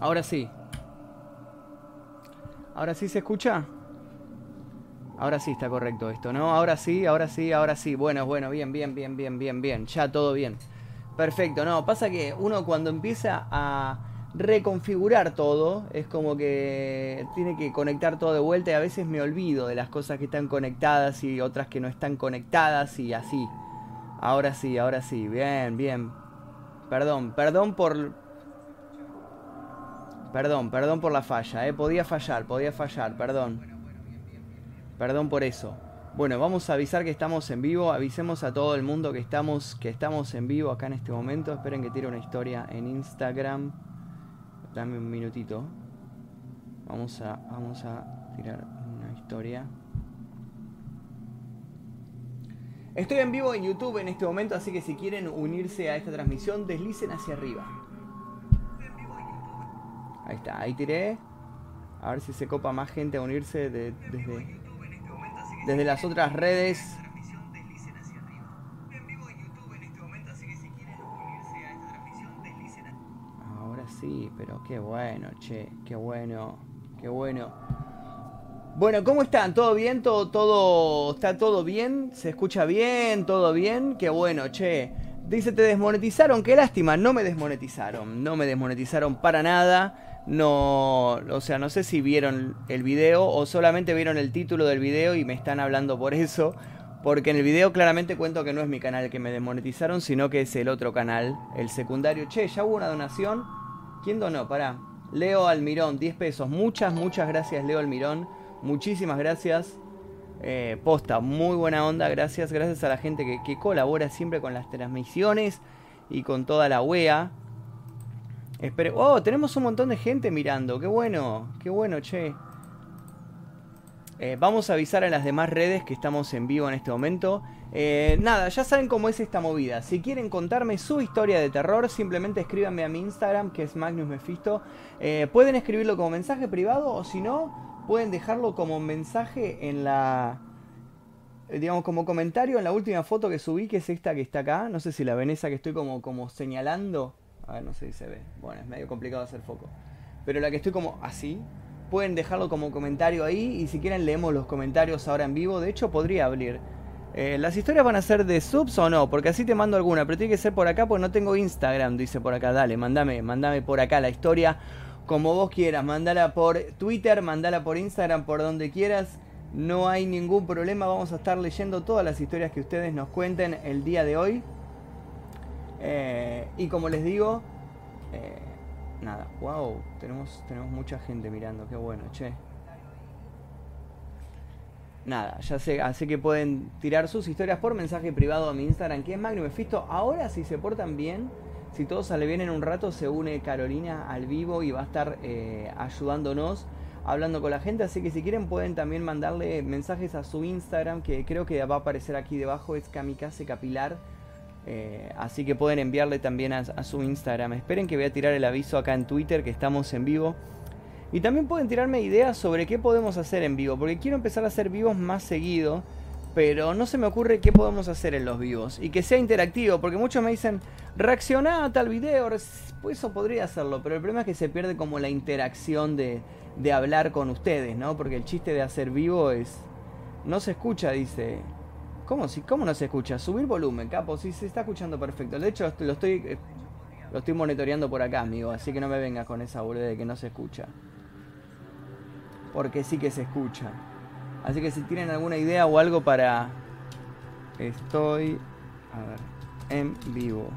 Ahora sí. Ahora sí se escucha. Ahora sí está correcto esto, ¿no? Ahora sí, ahora sí, ahora sí. Bueno, bueno, bien, bien, bien, bien, bien, bien. Ya todo bien. Perfecto, no, pasa que uno cuando empieza a reconfigurar todo, es como que tiene que conectar todo de vuelta y a veces me olvido de las cosas que están conectadas y otras que no están conectadas y así. Ahora sí, ahora sí, bien, bien. Perdón, perdón por... Perdón, perdón por la falla, eh. Podía fallar, podía fallar, perdón. Perdón por eso. Bueno, vamos a avisar que estamos en vivo. Avisemos a todo el mundo que estamos, que estamos en vivo acá en este momento. Esperen que tire una historia en Instagram. Dame un minutito. Vamos a, vamos a tirar una historia. Estoy en vivo en YouTube en este momento, así que si quieren unirse a esta transmisión, deslicen hacia arriba. Ahí está, ahí tiré. A ver si se copa más gente a unirse desde, desde las otras redes. Ahora sí, pero qué bueno, che, qué bueno, qué bueno. Bueno, ¿cómo están? ¿Todo bien? ¿Todo, todo, está todo bien? ¿Se escucha bien? ¿Todo bien? Qué bueno, che. Dice, te desmonetizaron, qué lástima, no me desmonetizaron, no me desmonetizaron para nada. No, o sea, no sé si vieron el video o solamente vieron el título del video y me están hablando por eso. Porque en el video claramente cuento que no es mi canal que me desmonetizaron, sino que es el otro canal, el secundario. Che, ya hubo una donación. ¿Quién donó? Pará. Leo Almirón, 10 pesos. Muchas, muchas gracias, Leo Almirón. Muchísimas gracias. Eh, posta, muy buena onda. Gracias, gracias a la gente que, que colabora siempre con las transmisiones y con toda la wea. Espere. Oh, tenemos un montón de gente mirando. Qué bueno, qué bueno, che. Eh, vamos a avisar a las demás redes que estamos en vivo en este momento. Eh, nada, ya saben cómo es esta movida. Si quieren contarme su historia de terror, simplemente escríbanme a mi Instagram, que es Magnus Mephisto. Eh, pueden escribirlo como mensaje privado o si no, pueden dejarlo como mensaje en la. Digamos, como comentario en la última foto que subí, que es esta que está acá. No sé si la ven esa que estoy como, como señalando. A ver, no sé si se ve. Bueno, es medio complicado hacer foco. Pero la que estoy como así. Pueden dejarlo como comentario ahí. Y si quieren leemos los comentarios ahora en vivo. De hecho, podría abrir. Eh, ¿Las historias van a ser de subs o no? Porque así te mando alguna. Pero tiene que ser por acá porque no tengo Instagram. Dice por acá. Dale, mandame, mandame por acá la historia. Como vos quieras. Mandala por Twitter, mandala por Instagram, por donde quieras. No hay ningún problema. Vamos a estar leyendo todas las historias que ustedes nos cuenten el día de hoy. Eh, y como les digo, eh, nada, wow, tenemos, tenemos mucha gente mirando, qué bueno, che. Nada, ya sé, así que pueden tirar sus historias por mensaje privado a mi Instagram, que es Magnum Mephisto. Ahora, si se portan bien, si todo sale bien en un rato, se une Carolina al vivo y va a estar eh, ayudándonos, hablando con la gente. Así que si quieren, pueden también mandarle mensajes a su Instagram, que creo que va a aparecer aquí debajo, es Kamikaze Capilar. Eh, así que pueden enviarle también a, su Instagram. Esperen que voy a tirar el aviso acá en Twitter que estamos en vivo. Y también pueden tirarme ideas sobre qué podemos hacer en vivo. Porque quiero empezar a hacer vivos más seguido. Pero no se me ocurre qué podemos hacer en los vivos. Y que sea interactivo. Porque muchos me dicen, reacciona a tal video. Pues eso podría hacerlo. Pero el problema es que se pierde como la interacción de, de hablar con ustedes, ¿no? Porque el chiste de hacer vivo es... No se escucha, dice. ¿Cómo, si, ¿Cómo no se escucha? Subir volumen, capo, sí se está escuchando perfecto. De hecho, lo estoy lo estoy monitoreando por acá, amigo, así que no me vengas con esa boludez de que no se escucha. Porque sí que se escucha. Así que si tienen alguna idea o algo para... Estoy... A ver, en vivo.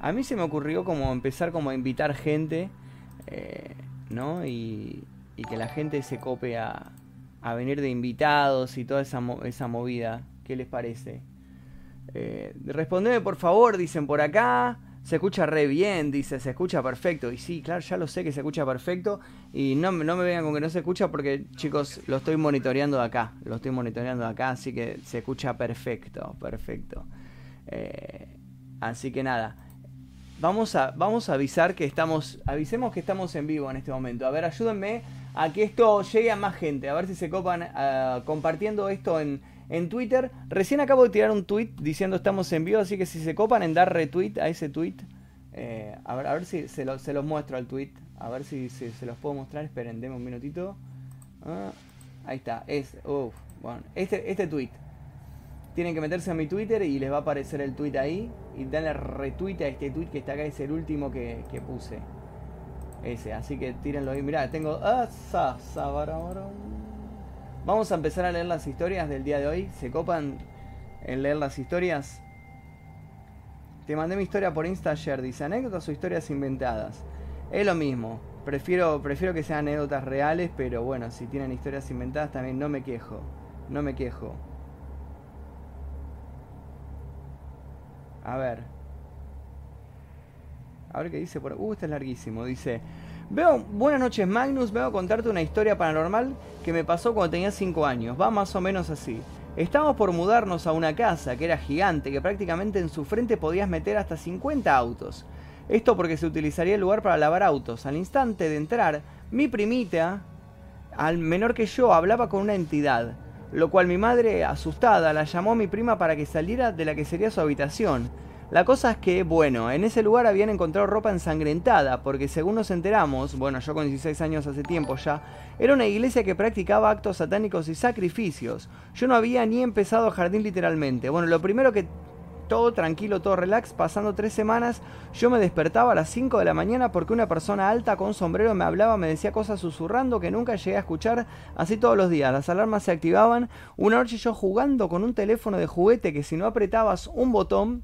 A mí se me ocurrió como empezar como a invitar gente, eh, ¿no? Y, y que la gente se cope a, a venir de invitados y toda esa, esa movida. ¿Qué les parece? Eh, respondeme por favor, dicen por acá. Se escucha re bien, dice, se escucha perfecto. Y sí, claro, ya lo sé que se escucha perfecto. Y no, no me vengan con que no se escucha porque, chicos, lo estoy monitoreando de acá. Lo estoy monitoreando de acá, así que se escucha perfecto, perfecto. Eh, así que nada. Vamos a, vamos a avisar que estamos. Avisemos que estamos en vivo en este momento. A ver, ayúdenme a que esto llegue a más gente. A ver si se copan uh, compartiendo esto en, en, Twitter. Recién acabo de tirar un tweet diciendo estamos en vivo, así que si se copan en dar retweet a ese tweet, Eh, a, ver, a ver si se, se, los muestro al tweet. A ver si, se los puedo mostrar. Esperen, denme un minutito. Ah, ahí está. Es, bueno, este, este tweet. Tienen que meterse a mi Twitter y les va a aparecer el tweet ahí. Y darle retweet a este tweet que está acá. Es el último que, que puse. Ese, así que tírenlo ahí. Mirá, tengo. Ah, Vamos a empezar a leer las historias del día de hoy. ¿Se copan en leer las historias? Te mandé mi historia por Insta ayer. Dice anécdotas o historias inventadas. Es lo mismo. Prefiero, prefiero que sean anécdotas reales, pero bueno, si tienen historias inventadas también no me quejo. No me quejo. A ver. A ver qué dice por... Uh, este es larguísimo. Dice... Veo, buenas noches Magnus, vengo a contarte una historia paranormal que me pasó cuando tenía 5 años. Va más o menos así. Estábamos por mudarnos a una casa que era gigante, que prácticamente en su frente podías meter hasta 50 autos. Esto porque se utilizaría el lugar para lavar autos. Al instante de entrar, mi primita, al menor que yo, hablaba con una entidad, lo cual mi madre, asustada, la llamó a mi prima para que saliera de la que sería su habitación. La cosa es que, bueno, en ese lugar habían encontrado ropa ensangrentada, porque según nos enteramos, bueno, yo con 16 años hace tiempo ya, era una iglesia que practicaba actos satánicos y sacrificios. Yo no había ni empezado jardín literalmente. Bueno, lo primero que todo tranquilo, todo relax, pasando tres semanas, yo me despertaba a las 5 de la mañana porque una persona alta con sombrero me hablaba, me decía cosas susurrando que nunca llegué a escuchar, así todos los días, las alarmas se activaban, una noche yo jugando con un teléfono de juguete que si no apretabas un botón,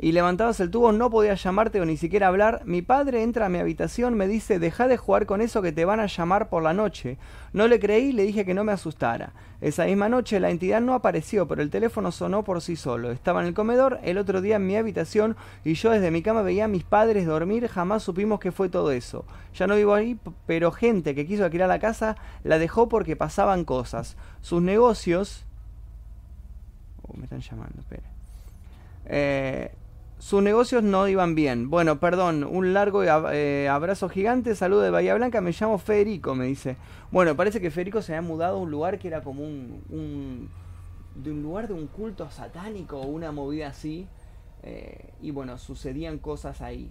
y levantabas el tubo, no podías llamarte o ni siquiera hablar. Mi padre entra a mi habitación, me dice, deja de jugar con eso que te van a llamar por la noche. No le creí le dije que no me asustara. Esa misma noche la entidad no apareció, pero el teléfono sonó por sí solo. Estaba en el comedor, el otro día en mi habitación, y yo desde mi cama veía a mis padres dormir, jamás supimos qué fue todo eso. Ya no vivo ahí, pero gente que quiso alquilar la casa la dejó porque pasaban cosas. Sus negocios... Oh, me están llamando, espera. Eh, sus negocios no iban bien. Bueno, perdón, un largo eh, abrazo gigante, saludo de Bahía Blanca, me llamo Federico, me dice. Bueno, parece que Federico se había mudado a un lugar que era como un, de un lugar de un culto satánico o una movida así. Eh, y bueno, sucedían cosas ahí.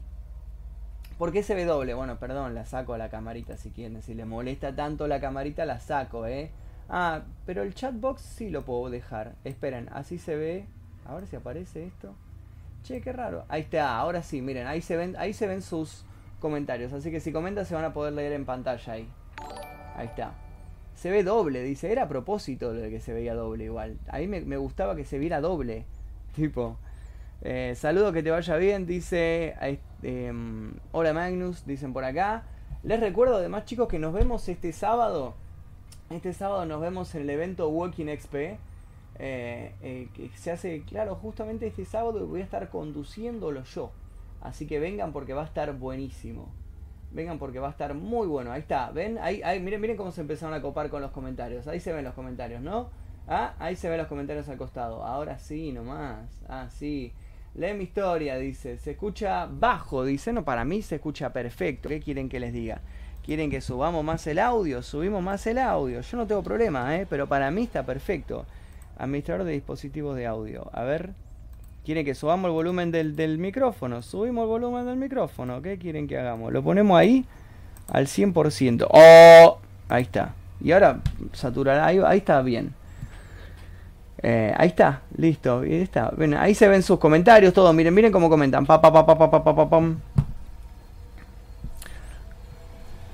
¿Por qué se ve doble? Bueno, perdón, la saco a la camarita si quieren. Si le molesta tanto la camarita, la saco, ¿eh? Ah, pero el chatbox sí lo puedo dejar. Esperen, así se ve. A ver si aparece esto. Che, qué raro. Ahí está, ahora sí, miren, ahí se ven, ahí se ven sus comentarios. Así que si comentan se van a poder leer en pantalla ahí. Ahí está. Se ve doble, dice. Era a propósito lo de que se veía doble igual. A mí me, gustaba que se viera doble. Tipo. Eh, saludo, que te vaya bien, dice. Em, hola Magnus, dicen por acá. Les recuerdo además chicos que nos vemos este sábado. Este sábado nos vemos en el evento Walking XP. Eh, eh, que se hace claro justamente este sábado voy a estar conduciéndolo yo. Así que vengan porque va a estar buenísimo. Vengan porque va a estar muy bueno. Ahí está, ven, ahí, ahí, miren, miren cómo se empezaron a copar con los comentarios. Ahí se ven los comentarios, ¿no? Ah, ahí se ven los comentarios al costado. Ahora sí, nomás. Ah, sí. Lee mi historia, dice. Se escucha bajo, dice. No, para mí se escucha perfecto. ¿Qué quieren que les diga? ¿Quieren que subamos más el audio? Subimos más el audio. Yo no tengo problema, ¿eh? Pero para mí está perfecto. Administrador de dispositivos de audio. A ver. ¿Quieren que subamos el volumen del, micrófono? Subimos el volumen del micrófono. ¿Qué quieren que hagamos? Lo ponemos ahí al 100%. ¡Oh! Ahí está. Y ahora saturará. Ahí, ahí está bien. Eh, ahí está, listo. Ahí está. ahí se ven sus comentarios, todo. Miren, miren cómo comentan. Pa, pa, pa, pa, pa, pa, pa.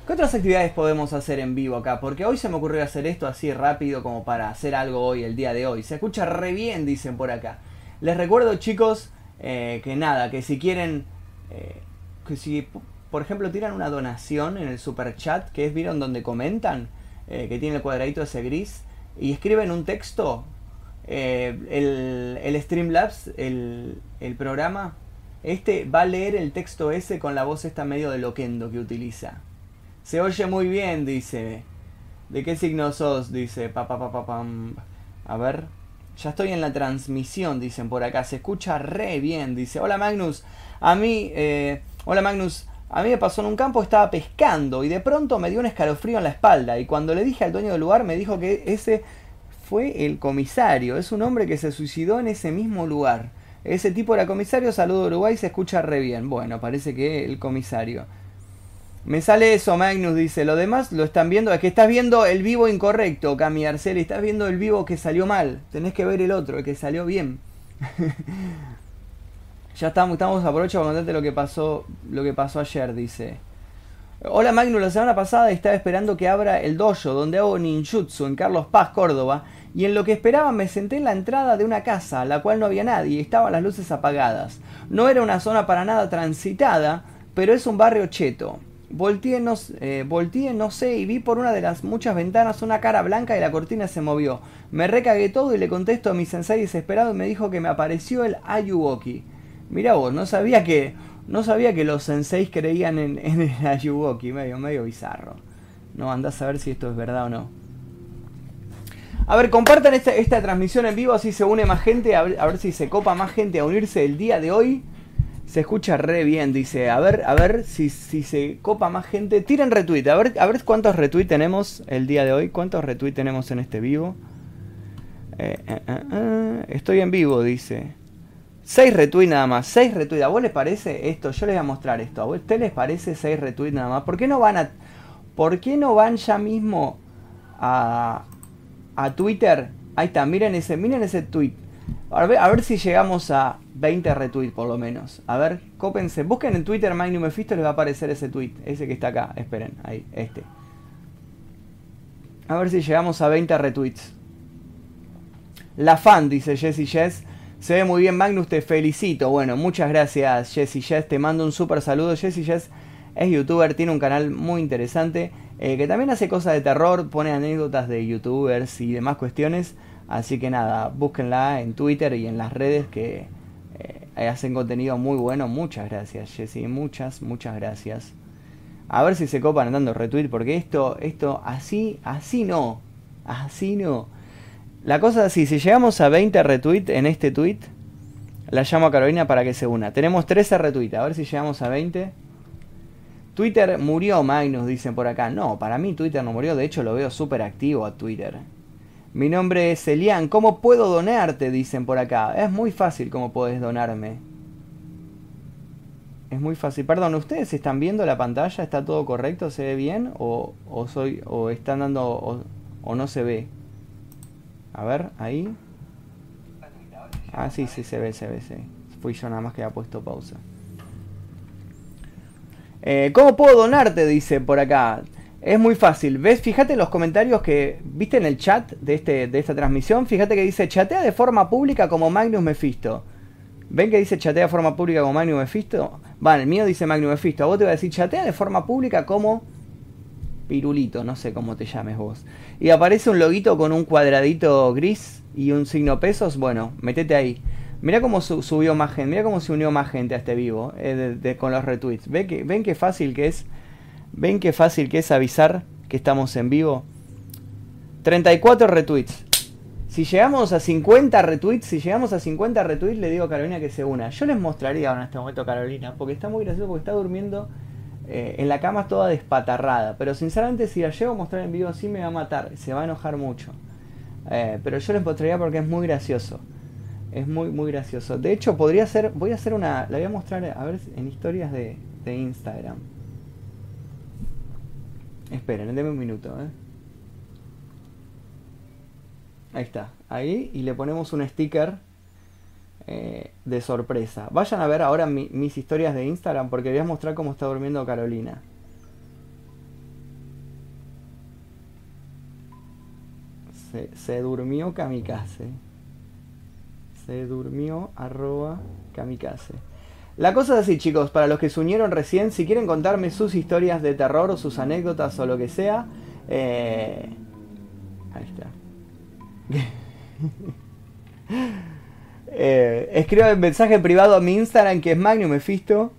¿Qué otras actividades podemos hacer en vivo acá? Porque hoy se me ocurrió hacer esto así rápido como para hacer algo hoy, el día de hoy. Se escucha re bien, dicen por acá. Les recuerdo, chicos, eh, que nada, que si quieren, eh, que si, por ejemplo, tiran una donación en el super chat, que es, ¿vieron donde comentan? Eh, que tiene el cuadradito ese gris, y escriben un texto, el, el Streamlabs, el, el programa, este va a leer el texto ese con la voz esta medio de loquendo que utiliza. Se oye muy bien, dice. ¿De qué signo sos? Dice. Pa, pa, pa, pam. A ver. Ya estoy en la transmisión, dicen por acá. Se escucha re bien, dice. Hola Magnus. A mí. Eh, hola Magnus. A mí me pasó en un campo, estaba pescando y de pronto me dio un escalofrío en la espalda. Y cuando le dije al dueño del lugar, me dijo que ese fue el comisario. Es un hombre que se suicidó en ese mismo lugar. Ese tipo era comisario, saludo Uruguay, se escucha re bien. Bueno, parece que el comisario. Me sale eso, Magnus dice. Lo demás lo están viendo. Es que estás viendo el vivo incorrecto, Cami Arceli. Estás viendo el vivo que salió mal. Tenés que ver el otro, el que salió bien. ya estamos, estamos aprovecho para contarte lo que pasó, lo que pasó ayer, dice. Hola Magnus, la semana pasada estaba esperando que abra el dojo donde hago ninjutsu en Carlos Paz, Córdoba, y en lo que esperaba me senté en la entrada de una casa, a la cual no había nadie, y estaban las luces apagadas. No era una zona para nada transitada, pero es un barrio cheto. Volteé no, eh, no sé, y vi por una de las muchas ventanas una cara blanca y la cortina se movió. Me recagué todo y le contesto a mi sensei desesperado y me dijo que me apareció el Ayuwoki. Mira vos, no sabía que no sabía que los senseis creían en, el Ayuwoki, medio, medio bizarro. No, andás a ver si esto es verdad o no. A ver, compartan esta, esta transmisión en vivo, así se une más gente, a ver si se copa más gente a unirse el día de hoy. Se escucha re bien, dice. A ver, a ver si, si se copa más gente. Tiren retweet. A ver, a ver cuántos retweets tenemos el día de hoy. ¿Cuántos retweets tenemos en este vivo? Eh, eh, eh, estoy en vivo, dice. 6 retweets nada más. 6 retweets. ¿A vos les parece esto? Yo les voy a mostrar esto. ¿A usted les parece 6 retweets nada más? ¿Por qué no van a... ¿Por qué no van ya mismo a, a Twitter? Ahí está, miren ese, miren ese tweet. A ver, a ver si llegamos a 20 retweets por lo menos. A ver, cópense. Busquen en Twitter Magnum Mephisto, les va a aparecer ese tweet. Ese que está acá. Esperen, ahí, este. A ver si llegamos a 20 retweets. La fan, dice Jesse Jess. Se ve muy bien, Magnus, te felicito. Bueno, muchas gracias, Jesse Jess. Te mando un súper saludo. Jesse Jess es youtuber, tiene un canal muy interesante. Eh, que también hace cosas de terror, pone anécdotas de youtubers y demás cuestiones. Así que nada, búsquenla en Twitter y en las redes que hacen contenido muy bueno. Muchas gracias, Jessy. Muchas, muchas gracias. A ver si se copan dando retweet, porque esto, esto, así, así no. Así no. La cosa es así, si llegamos a 20 retweets en este tweet, la llamo a Carolina para que se una. Tenemos 13 retweets, a ver si llegamos a 20. Twitter murió, Magnus, dicen por acá. No, para mí Twitter no murió, de hecho lo veo súper activo a Twitter. Mi nombre es Elian. ¿Cómo puedo donarte? Dicen por acá. Es muy fácil cómo puedes donarme. Es muy fácil. Perdón, ¿ustedes están viendo la pantalla? ¿Está todo correcto? ¿Se ve bien? ¿O, soy, o están dando... O, no se ve? A ver, ahí. Ah, sí, sí, se ve, se ve, sí. Fui yo nada más que ha puesto pausa. Eh, ¿Cómo puedo donarte? Dice por acá. Es muy fácil. ¿Ves? Fíjate en los comentarios que viste en el chat de, este, de esta transmisión. Fíjate que dice chatea de forma pública como Magnus Mephisto. ¿Ven que dice chatea de forma pública como Magnus Mephisto? Vale, el mío dice Magnus Mephisto. A vos te voy a decir chatea de forma pública como Pirulito, no sé cómo te llames vos. Y aparece un loguito con un cuadradito gris y un signo pesos. Bueno, metete ahí. Mira cómo subió más gente, mira cómo se unió más gente a este vivo eh, con los retweets. ¿Ven que, ¿Ven qué fácil que es ¿Ven qué fácil que es avisar que estamos en vivo? 34 retweets. Si llegamos a 50 retweets, si llegamos a 50 retweets, le digo a Carolina que se una. Yo les mostraría ahora en este momento a Carolina, porque está muy gracioso, porque está durmiendo eh, en la cama toda despatarrada. Pero sinceramente, si la llevo a mostrar en vivo así, me va a matar, se va a enojar mucho. Eh, pero yo les mostraría porque es muy gracioso. Es muy, muy gracioso. De hecho, podría ser, voy a hacer una, la voy a mostrar, a ver, en historias de, de Instagram. Esperen, denme un minuto. ¿eh? Ahí está. Ahí y le ponemos un sticker eh, de sorpresa. Vayan a ver ahora mis historias de Instagram porque voy a mostrar cómo está durmiendo Carolina. Se, se durmió kamikaze. Se durmió arroba kamikaze. La cosa es así, chicos, para los que se unieron recién, si quieren contarme sus historias de terror o sus anécdotas o lo que sea, eh... ahí está. eh, escribo el mensaje privado a mi Instagram que es Magnum Mephisto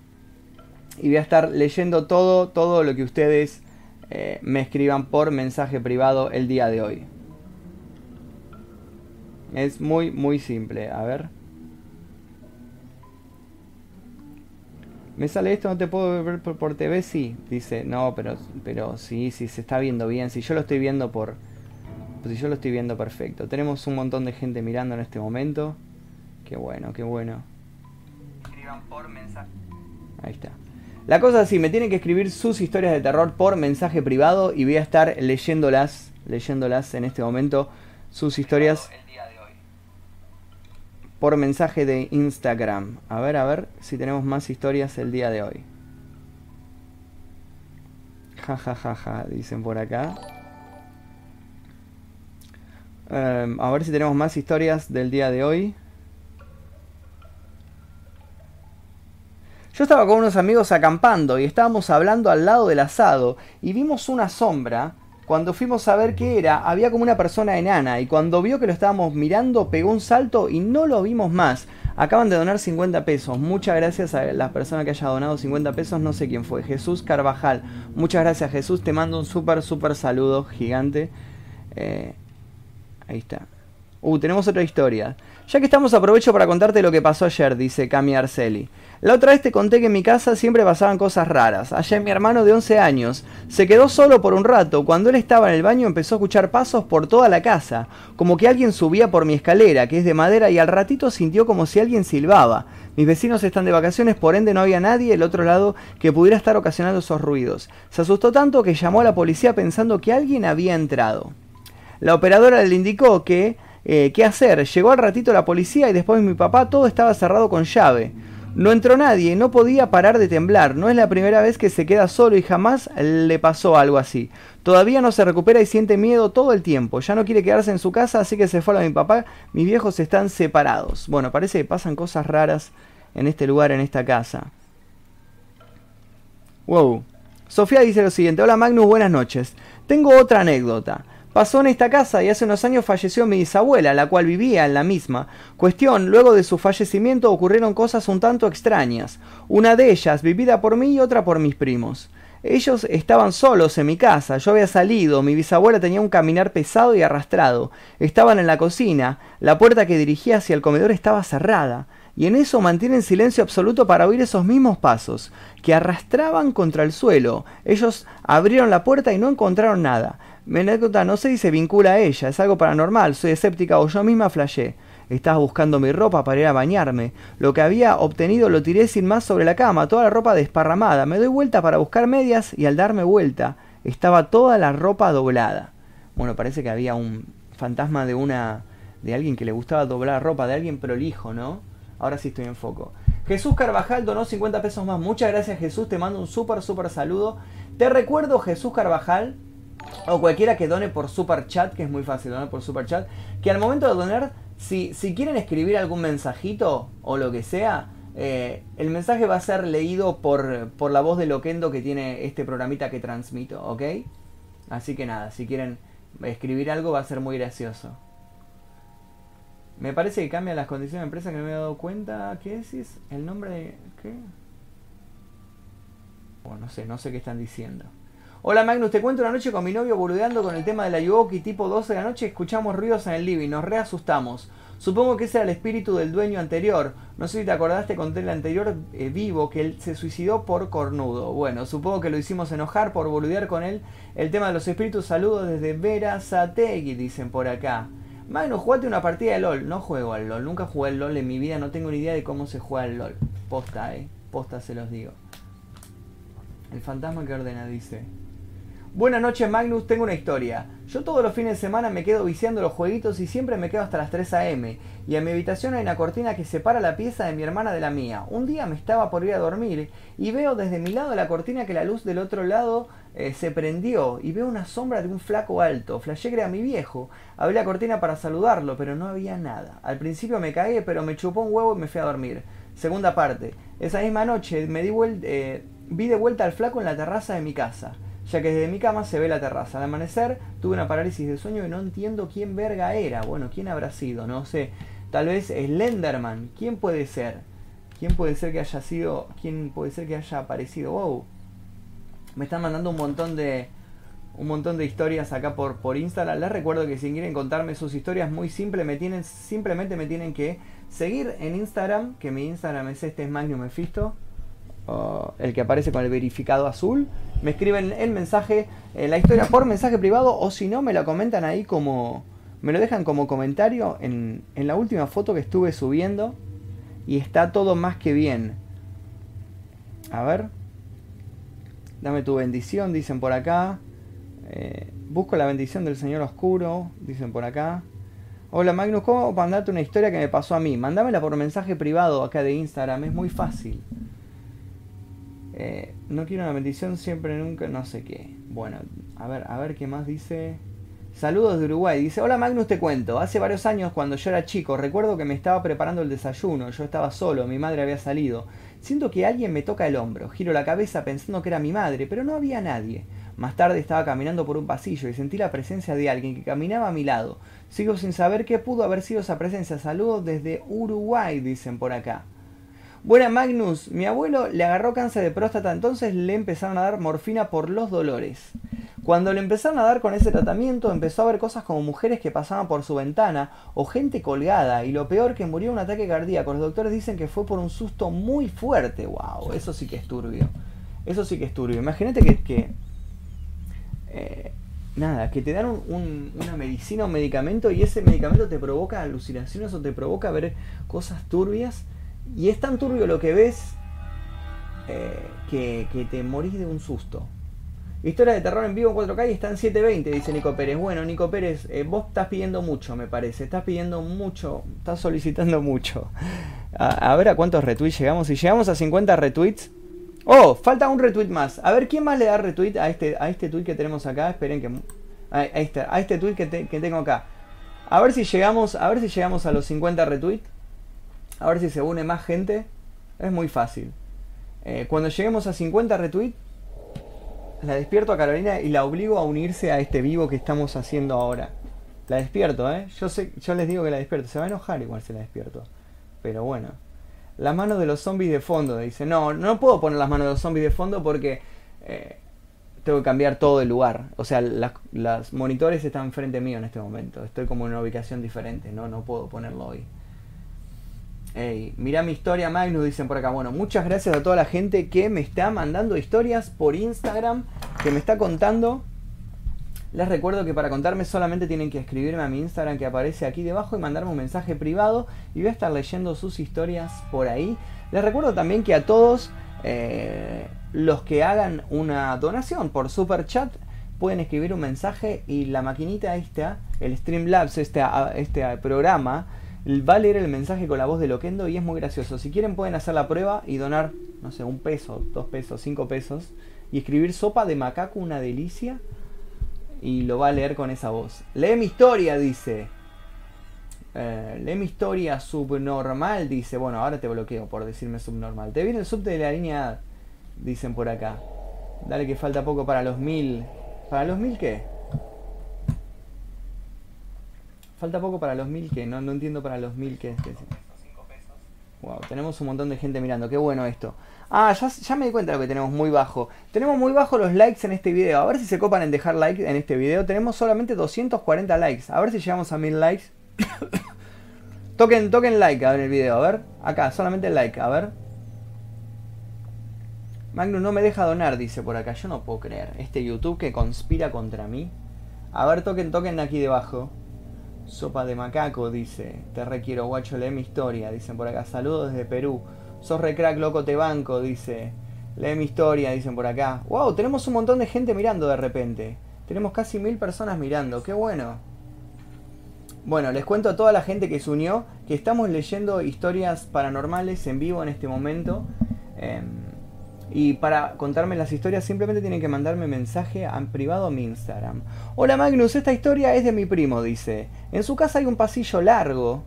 y voy a estar leyendo todo, todo lo que ustedes eh, me escriban por mensaje privado el día de hoy. Es muy, muy simple. A ver. Me sale esto, no te puedo ver por, TV, sí. Dice, no, pero, pero sí, sí, se está viendo bien. Si yo lo estoy viendo por... Si yo lo estoy viendo perfecto. Tenemos un montón de gente mirando en este momento. Qué bueno, qué bueno. Instagram por mensaje. Ahí está. La cosa es así, me tienen que escribir sus historias de terror por mensaje privado y voy a estar leyéndolas, leyéndolas en este momento, sus historias por mensaje de Instagram. A ver, a ver si tenemos más historias el día de hoy. Ja, ja, ja, ja, dicen por acá. Em, a ver si tenemos más historias del día de hoy. Yo estaba con unos amigos acampando y estábamos hablando al lado del asado y vimos una sombra. Cuando fuimos a ver qué era, había como una persona enana y cuando vio que lo estábamos mirando pegó un salto y no lo vimos más. Acaban de donar 50 pesos. Muchas gracias a la persona que haya donado 50 pesos. No sé quién fue. Jesús Carvajal. Muchas gracias Jesús. Te mando un súper, súper saludo gigante. Eh, ahí está. Uh, tenemos otra historia. Ya que estamos aprovecho para contarte lo que pasó ayer, dice Cami Arceli. La otra vez te conté que en mi casa siempre pasaban cosas raras. Ayer mi hermano de 11 años se quedó solo por un rato. Cuando él estaba en el baño empezó a escuchar pasos por toda la casa, como que alguien subía por mi escalera, que es de madera, y al ratito sintió como si alguien silbaba. Mis vecinos están de vacaciones, por ende no había nadie del otro lado que pudiera estar ocasionando esos ruidos. Se asustó tanto que llamó a la policía pensando que alguien había entrado. La operadora le indicó que eh, qué hacer. Llegó al ratito la policía y después mi papá todo estaba cerrado con llave. No entró nadie, no podía parar de temblar. No es la primera vez que se queda solo y jamás le pasó algo así. Todavía no se recupera y siente miedo todo el tiempo. Ya no quiere quedarse en su casa, así que se fue a mi papá. Mis viejos están separados. Bueno, parece que pasan cosas raras en este lugar, en esta casa. Wow. Sofía dice lo siguiente. Hola Magnus, buenas noches. Tengo otra anécdota. Pasó en esta casa y hace unos años falleció mi bisabuela, la cual vivía en la misma. Cuestión, luego de su fallecimiento ocurrieron cosas un tanto extrañas. Una de ellas vivida por mí y otra por mis primos. Ellos estaban solos en mi casa, yo había salido, mi bisabuela tenía un caminar pesado y arrastrado. Estaban en la cocina, la puerta que dirigía hacia el comedor estaba cerrada, y en eso mantienen silencio absoluto para oír esos mismos pasos, que arrastraban contra el suelo. Ellos abrieron la puerta y no encontraron nada. Mi anécdota no sé si se vincula a ella, es algo paranormal, soy escéptica o yo misma flashé. Estaba buscando mi ropa para ir a bañarme. Lo que había obtenido lo tiré sin más sobre la cama, toda la ropa desparramada. Me doy vuelta para buscar medias y al darme vuelta estaba toda la ropa doblada. Bueno, parece que había un fantasma de una de alguien que le gustaba doblar ropa, de alguien prolijo, ¿no? Ahora sí estoy en foco. Jesús Carvajal donó 50 pesos más. Muchas gracias Jesús, te mando un súper, súper saludo. Te recuerdo Jesús Carvajal o cualquiera que done por super chat, que es muy fácil donar por super chat, que al momento de donar, si, si quieren escribir algún mensajito o lo que sea, eh, el mensaje va a ser leído por, por la voz de Loquendo que tiene este programita que transmito, ¿ok? Así que nada, si quieren escribir algo va a ser muy gracioso. Me parece que cambia las condiciones de empresa que no me he dado cuenta. ¿Qué decís? ¿El nombre de qué? Bueno, no sé, no sé qué están diciendo. Hola Magnus, te cuento una noche con mi novio boludeando con el tema de la Yugoki tipo 12 de la noche, escuchamos ruidos en el living, nos reasustamos. Supongo que ese era el espíritu del dueño anterior. No sé si te acordaste, conté el anterior eh, vivo que él se suicidó por cornudo. Bueno, supongo que lo hicimos enojar por boludear con él. El tema de los espíritus, saludos desde Vera Sategui, dicen por acá. Magnus, jugate una partida de LOL. No juego al LOL, nunca jugué al LOL en mi vida, no tengo ni idea de cómo se juega al LOL. Posta, eh. Posta se los digo. El fantasma que ordena dice. Buenas noches Magnus, tengo una historia. Yo todos los fines de semana me quedo viciando los jueguitos y siempre me quedo hasta las 3 a.m. Y en mi habitación hay una cortina que separa la pieza de mi hermana de la mía. Un día me estaba por ir a dormir y veo desde mi lado de la cortina que la luz del otro lado eh, se prendió y veo una sombra de un flaco alto. Flashé que era mi viejo. Abrí la cortina para saludarlo, pero no había nada. Al principio me caí, pero me chupó un huevo y me fui a dormir. Segunda parte. Esa misma noche me di eh, vi de vuelta al flaco en la terraza de mi casa ya que desde mi cama se ve la terraza. Al amanecer tuve una parálisis de sueño y no entiendo quién verga era. Bueno, quién habrá sido, no sé. Tal vez Slenderman. ¿Quién puede ser? ¿Quién puede ser que haya sido? ¿Quién puede ser que haya aparecido? Wow. Me están mandando un montón de un montón de historias acá por, por Instagram. Les recuerdo que si quieren contarme sus historias muy simples, me tienen, simplemente me tienen que seguir en Instagram, que mi Instagram es este es Magnum Mephisto el que aparece con el verificado azul, me escriben el mensaje, eh, la historia por mensaje privado o si no me lo comentan ahí como, me lo dejan como comentario en, en la última foto que estuve subiendo y está todo más que bien. A ver. Dame tu bendición, dicen por acá. Eh, busco la bendición del Señor Oscuro, dicen por acá. Hola Magnus, ¿cómo mandarte una historia que me pasó a mí? Mándamela por mensaje privado acá de Instagram, es muy fácil. Eh, no quiero una bendición siempre, nunca, no sé qué. Bueno, a ver, a ver qué más dice. Saludos de Uruguay. Dice, hola Magnus, te cuento. Hace varios años, cuando yo era chico, recuerdo que me estaba preparando el desayuno. Yo estaba solo, mi madre había salido. Siento que alguien me toca el hombro. Giro la cabeza pensando que era mi madre, pero no había nadie. Más tarde estaba caminando por un pasillo y sentí la presencia de alguien que caminaba a mi lado. Sigo sin saber qué pudo haber sido esa presencia. Saludos desde Uruguay, dicen por acá. Buena Magnus, mi abuelo le agarró cáncer de próstata, entonces le empezaron a dar morfina por los dolores. Cuando le empezaron a dar con ese tratamiento, empezó a ver cosas como mujeres que pasaban por su ventana o gente colgada, y lo peor que murió un ataque cardíaco. Los doctores dicen que fue por un susto muy fuerte. ¡Wow! Eso sí que es turbio. Eso sí que es turbio. Imagínate que. Eh, nada, que te dan una medicina o un medicamento y ese medicamento te provoca alucinaciones o te provoca ver cosas turbias y es tan turbio lo que ves eh, que, te morís de un susto. Historia de terror en vivo en 4K y está en 720, dice Nico Pérez. Bueno, Nico Pérez, eh, vos estás pidiendo mucho, me parece. Estás pidiendo mucho, estás solicitando mucho. A, ver a cuántos retweets llegamos. Si llegamos a 50 retweets. Oh, falta un retweet más. A ver, ¿quién más le da retweet a este, a este tweet que tenemos acá? Esperen que. A, este, a este tweet que, que tengo acá. A ver si llegamos. A ver si llegamos a los 50 retweets. A ver si se une más gente. Es muy fácil. Eh, cuando lleguemos a 50 retweets, la despierto a Carolina y la obligo a unirse a este vivo que estamos haciendo ahora. La despierto, ¿eh? Yo, sé, yo les digo que la despierto. Se va a enojar igual si la despierto. Pero bueno. Las manos de los zombies de fondo. Dice, no, no puedo poner las manos de los zombies de fondo porque eh, tengo que cambiar todo el lugar. O sea, las, monitores están frente mío en este momento. Estoy como en una ubicación diferente. No, no puedo ponerlo hoy. Hey, mirá mi historia, Magnus, dicen por acá. Bueno, muchas gracias a toda la gente que me está mandando historias por Instagram, que me está contando. Les recuerdo que para contarme solamente tienen que escribirme a mi Instagram que aparece aquí debajo y mandarme un mensaje privado y voy a estar leyendo sus historias por ahí. Les recuerdo también que a todos eh, los que hagan una donación por super chat pueden escribir un mensaje y la maquinita esta, el Streamlabs, este, este programa, va a leer el mensaje con la voz de Loquendo y es muy gracioso. Si quieren pueden hacer la prueba y donar, no sé, un peso, dos pesos, cinco pesos y escribir sopa de macaco, una delicia y lo va a leer con esa voz. Lee mi historia, dice. Eh, lee mi historia subnormal, dice. Bueno, ahora te bloqueo por decirme subnormal. Te viene el sub de la línea, dicen por acá. Dale que falta poco para los mil. ¿Para los mil qué? Falta poco para los mil que no, no entiendo para los mil que, Wow, tenemos un montón de gente mirando, qué bueno esto. Ah, ya, me di cuenta lo que tenemos muy bajo. Tenemos muy bajo los likes en este video. A ver si se copan en dejar like en este video. Tenemos solamente 240 likes. A ver si llegamos a mil likes. toquen, toquen like a ver el video. A ver, acá, solamente like. A ver. Magnus no me deja donar, dice por acá. Yo no puedo creer. Este YouTube que conspira contra mí. A ver, toquen, toquen aquí debajo. Sopa de macaco, dice. Te requiero, guacho, lee mi historia. Dicen por acá. Saludos desde Perú. Sos recrack, loco, te banco, dice. Lee mi historia, dicen por acá. Wow, tenemos un montón de gente mirando de repente. Tenemos casi mil personas mirando. Qué bueno. Bueno, les cuento a toda la gente que se unió que estamos leyendo historias paranormales en vivo en este momento. Em, y para contarme las historias simplemente tienen que mandarme mensaje en privado a mi Instagram. Hola Magnus, esta historia es de mi primo, dice. En su casa hay un pasillo largo.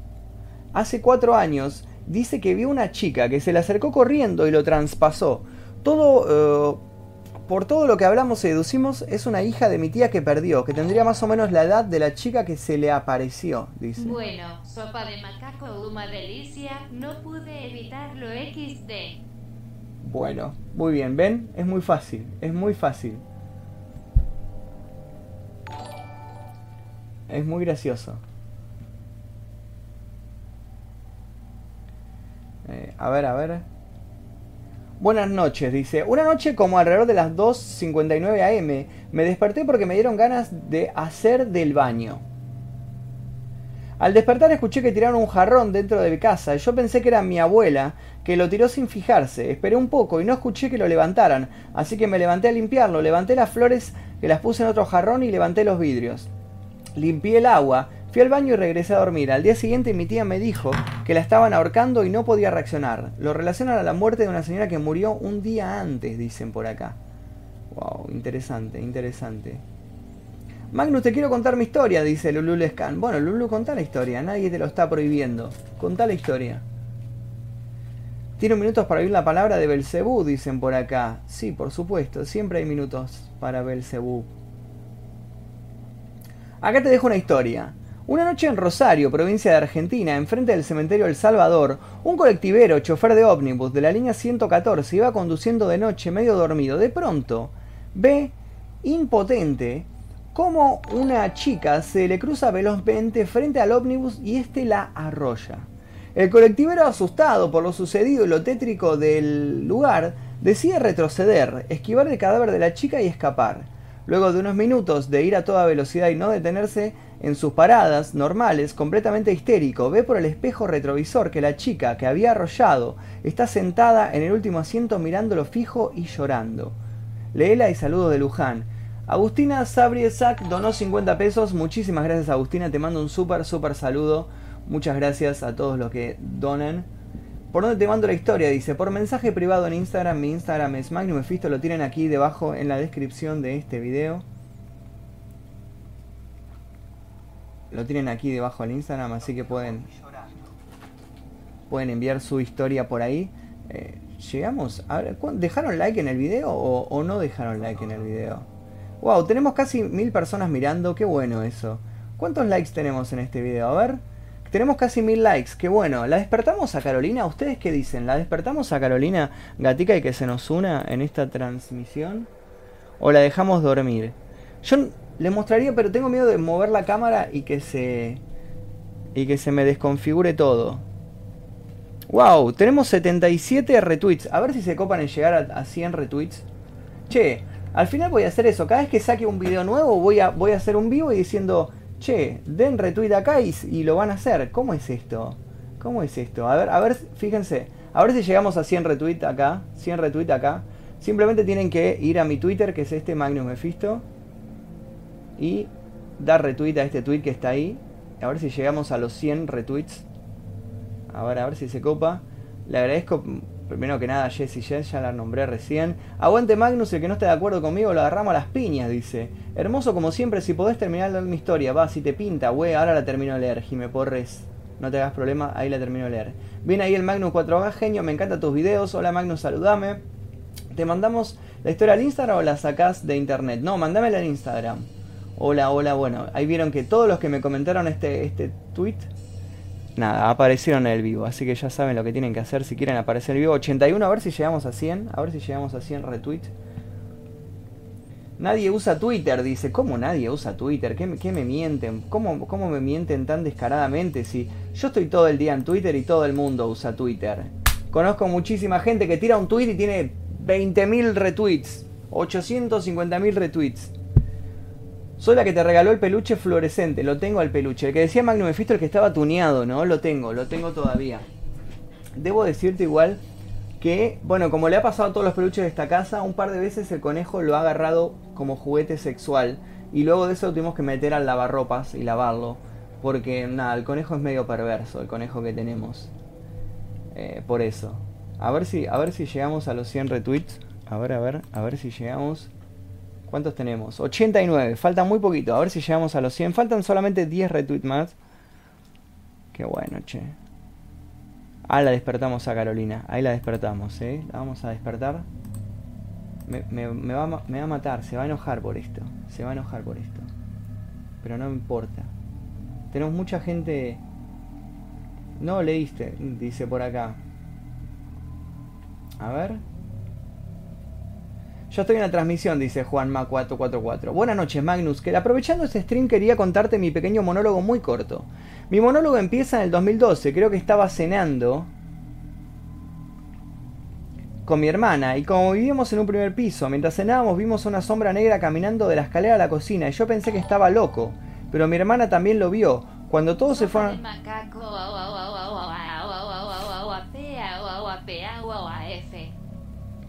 Hace cuatro años dice que vio una chica que se le acercó corriendo y lo traspasó. Todo... Eh, por todo lo que hablamos y deducimos, es una hija de mi tía que perdió, que tendría más o menos la edad de la chica que se le apareció, dice. Bueno, sopa de macaco, una delicia, no pude evitarlo XD. Bueno, muy bien, ¿ven? Es muy fácil, es muy fácil. Es muy gracioso. Eh, a ver, a ver. Buenas noches, dice. Una noche como alrededor de las 2.59 am, me desperté porque me dieron ganas de hacer del baño. Al despertar escuché que tiraron un jarrón dentro de mi casa yo pensé que era mi abuela que lo tiró sin fijarse. Esperé un poco y no escuché que lo levantaran, así que me levanté a limpiarlo, levanté las flores que las puse en otro jarrón y levanté los vidrios. Limpié el agua, fui al baño y regresé a dormir. Al día siguiente mi tía me dijo que la estaban ahorcando y no podía reaccionar. Lo relacionan a la muerte de una señora que murió un día antes, dicen por acá. Wow, interesante, interesante. Magnus, te quiero contar mi historia, dice Lulu Lescan. Bueno, Lulu, contá la historia, nadie te lo está prohibiendo. Contá la historia. Tiene minutos para oír la palabra de Belcebú, dicen por acá. Sí, por supuesto, siempre hay minutos para Belcebú. Acá te dejo una historia. Una noche en Rosario, provincia de Argentina, enfrente del cementerio El Salvador, un colectivero, chofer de ómnibus de la línea 114, iba conduciendo de noche medio dormido. De pronto, ve, impotente, cómo una chica se le cruza velozmente frente al ómnibus y este la arrolla. El colectivero, asustado por lo sucedido y lo tétrico del lugar, decide retroceder, esquivar el cadáver de la chica y escapar. Luego de unos minutos de ir a toda velocidad y no detenerse en sus paradas normales, completamente histérico, ve por el espejo retrovisor que la chica que había arrollado está sentada en el último asiento mirándolo fijo y llorando. Leela y saludos de Luján. Agustina Sabriesak donó 50 pesos. Muchísimas gracias Agustina, te mando un súper, súper saludo. Muchas gracias a todos los que donan. ¿Por dónde te mando la historia? Dice, por mensaje privado en Instagram. Mi Instagram es Magnum lo tienen aquí debajo en la descripción de este video. Lo tienen aquí debajo en Instagram, así que pueden, pueden enviar su historia por ahí. Eh, llegamos a ¿dejaron like en el video o, o, no dejaron like en el video? Wow, tenemos casi mil personas mirando, qué bueno eso. ¿Cuántos likes tenemos en este video? A ver. Tenemos casi mil likes, qué bueno. ¿La despertamos a Carolina? ¿Ustedes qué dicen? ¿La despertamos a Carolina Gatica y que se nos una en esta transmisión? ¿O la dejamos dormir? Yo le mostraría, pero tengo miedo de mover la cámara y que se. y que se me desconfigure todo. ¡Wow! Tenemos 77 retweets. A ver si se copan en llegar a, 100 retweets. Che, al final voy a hacer eso. Cada vez que saque un video nuevo, voy a, voy a hacer un vivo y diciendo che, den retweet acá y, lo van a hacer. ¿Cómo es esto? ¿Cómo es esto? A ver, a ver, fíjense. A ver si llegamos a 100 retweets acá. 100 retweets acá. Simplemente tienen que ir a mi Twitter, que es este Magnus Mephisto. Y dar retweet a este tweet que está ahí. A ver si llegamos a los 100 retweets. A ver, a ver si se copa. Le agradezco Primero que nada, Jessie Jess, ya la nombré recién. Aguante Magnus, el que no esté de acuerdo conmigo lo agarramos a las piñas, dice. Hermoso como siempre, si podés terminar mi historia, va, si te pinta, wey, ahora la termino de leer, Jime Porres. No te hagas problema, ahí la termino de leer. Viene ahí el Magnus 4K, genio, me encantan tus videos. Hola Magnus, saludame. ¿Te mandamos la historia al Instagram o la sacás de internet? No, mandámela al Instagram. Hola, hola, bueno, ahí vieron que todos los que me comentaron este, este tweet nada, aparecieron en el vivo. Así que ya saben lo que tienen que hacer si quieren aparecer en el vivo. 81, a ver si llegamos a 100. A ver si llegamos a 100 retweets. Nadie usa Twitter, dice. ¿Cómo nadie usa Twitter? ¿Qué, me mienten? ¿Cómo, ¿Cómo me mienten tan descaradamente? Si yo estoy todo el día en Twitter y todo el mundo usa Twitter. Conozco muchísima gente que tira un tweet y tiene 20.000 retweets. 850.000 retweets. Soy la que te regaló el peluche fluorescente, lo tengo al peluche. El que decía Magnum Mephisto, el que estaba tuneado, ¿no? Lo tengo, lo tengo todavía. Debo decirte igual que, bueno, como le ha pasado a todos los peluches de esta casa, un par de veces el conejo lo ha agarrado como juguete sexual. Y luego de eso tuvimos que meter al lavarropas y lavarlo. Porque, nada, el conejo es medio perverso, el conejo que tenemos. Eh, por eso. A ver, si, a ver si llegamos a los 100 retweets. A ver, a ver, a ver si llegamos. ¿Cuántos tenemos? 89. Falta muy poquito. A ver si llegamos a los 100. Faltan solamente 10 retweets más. Qué bueno, che. Ah, la despertamos a Carolina. Ahí la despertamos, ¿eh? La vamos a despertar. Me, va, me va a matar. Se va a enojar por esto. Se va a enojar por esto. Pero no importa. Tenemos mucha gente... No leíste, dice por acá. A ver. Yo estoy en la transmisión, dice Juanma444. Buenas noches, Magnus. Que aprovechando este stream quería contarte mi pequeño monólogo muy corto. Mi monólogo empieza en el 2012. Creo que estaba cenando con mi hermana y como vivíamos en un primer piso, mientras cenábamos vimos una sombra negra caminando de la escalera a la cocina y yo pensé que estaba loco, pero mi hermana también lo vio. Cuando todos se fueron...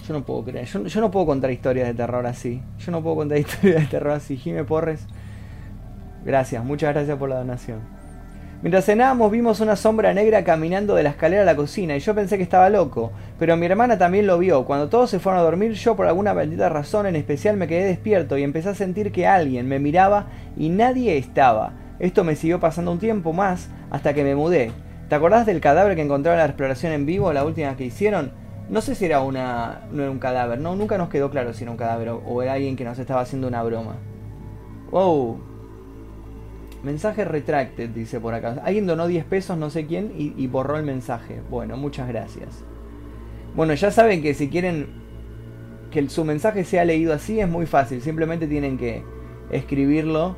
Yo no puedo creer, yo, no puedo contar historias de terror así. Yo no puedo contar historias de terror así. Jime Porres, gracias, muchas gracias por la donación. Mientras cenábamos vimos una sombra negra caminando de la escalera a la cocina y yo pensé que estaba loco, pero mi hermana también lo vio. Cuando todos se fueron a dormir yo por alguna bendita razón en especial me quedé despierto y empecé a sentir que alguien me miraba y nadie estaba. Esto me siguió pasando un tiempo más hasta que me mudé. ¿Te acordás del cadáver que encontraron en la exploración en vivo la última que hicieron? No sé si era una no era un cadáver, no, nunca nos quedó claro si era un cadáver o, era alguien que nos estaba haciendo una broma. Wow, Mensaje retracted, dice por acá. Alguien donó 10 pesos, no sé quién, y, borró el mensaje. Bueno, muchas gracias. Bueno, ya saben que si quieren que su mensaje sea leído así es muy fácil. Simplemente tienen que escribirlo.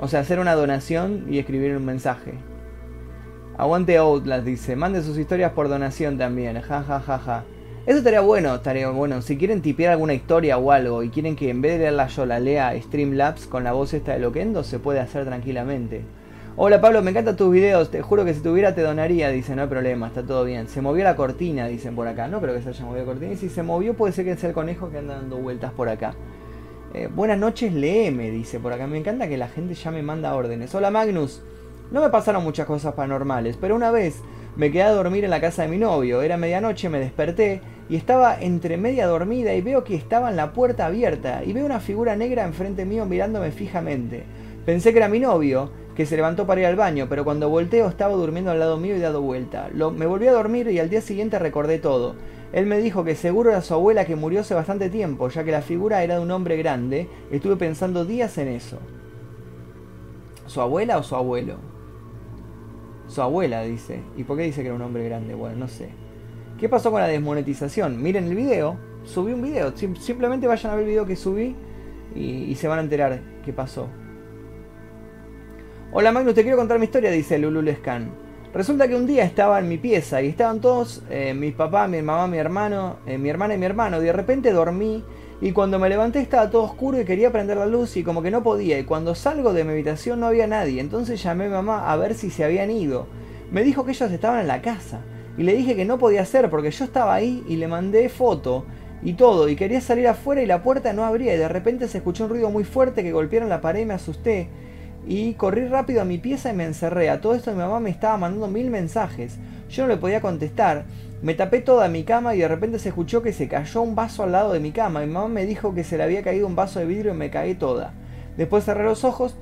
O sea, hacer una donación y escribir un mensaje. Aguante Outlast, dice. Mande sus historias por donación también. Ja, ja, ja, ja. Eso estaría bueno, estaría bueno. Si quieren tipear alguna historia o algo y quieren que en vez de leerla yo la lea Streamlabs con la voz esta de Loquendo, se puede hacer tranquilamente. Hola Pablo, me encantan tus videos, te juro que si tuviera te donaría, dice, no hay problema, está todo bien. Se movió la cortina, dicen por acá. No creo que se haya movido la cortina. Y si se movió puede ser que sea el conejo que anda dando vueltas por acá. Eh, buenas noches, leeme, dice por acá. Me encanta que la gente ya me manda órdenes. Hola Magnus. No me pasaron muchas cosas paranormales, pero una vez me quedé a dormir en la casa de mi novio. Era medianoche, me desperté y estaba entre media dormida y veo que estaba en la puerta abierta y veo una figura negra enfrente mío mirándome fijamente. Pensé que era mi novio, que se levantó para ir al baño, pero cuando volteo estaba durmiendo al lado mío y dado vuelta. me volví a dormir y al día siguiente recordé todo. Él me dijo que seguro era su abuela que murió hace bastante tiempo, ya que la figura era de un hombre grande. Estuve pensando días en eso. ¿Su abuela o su abuelo? Su abuela, dice. ¿Y por qué dice que era un hombre grande? Bueno, no sé. ¿Qué pasó con la desmonetización? Miren el video, subí un video, simplemente vayan a ver el video que subí y, se van a enterar qué pasó. Hola Magnus, te quiero contar mi historia, dice Lulu Lescan. Resulta que un día estaba en mi pieza y estaban todos, eh, mi papá, mi mamá, mi hermano, eh, mi hermana y mi hermano, y de repente dormí y cuando me levanté estaba todo oscuro y quería prender la luz y como que no podía, y cuando salgo de mi habitación no había nadie, entonces llamé a mi mamá a ver si se habían ido. Me dijo que ellos estaban en la casa y le dije que no podía ser porque yo estaba ahí y le mandé foto y todo y quería salir afuera y la puerta no abría y de repente se escuchó un ruido muy fuerte que golpearon la pared y me asusté y corrí rápido a mi pieza y me encerré. A todo esto mi mamá me estaba mandando mil mensajes. Yo no le podía contestar. Me tapé toda mi cama y de repente se escuchó que se cayó un vaso al lado de mi cama. Mi mamá me dijo que se le había caído un vaso de vidrio y me caí toda. Después cerré los ojos,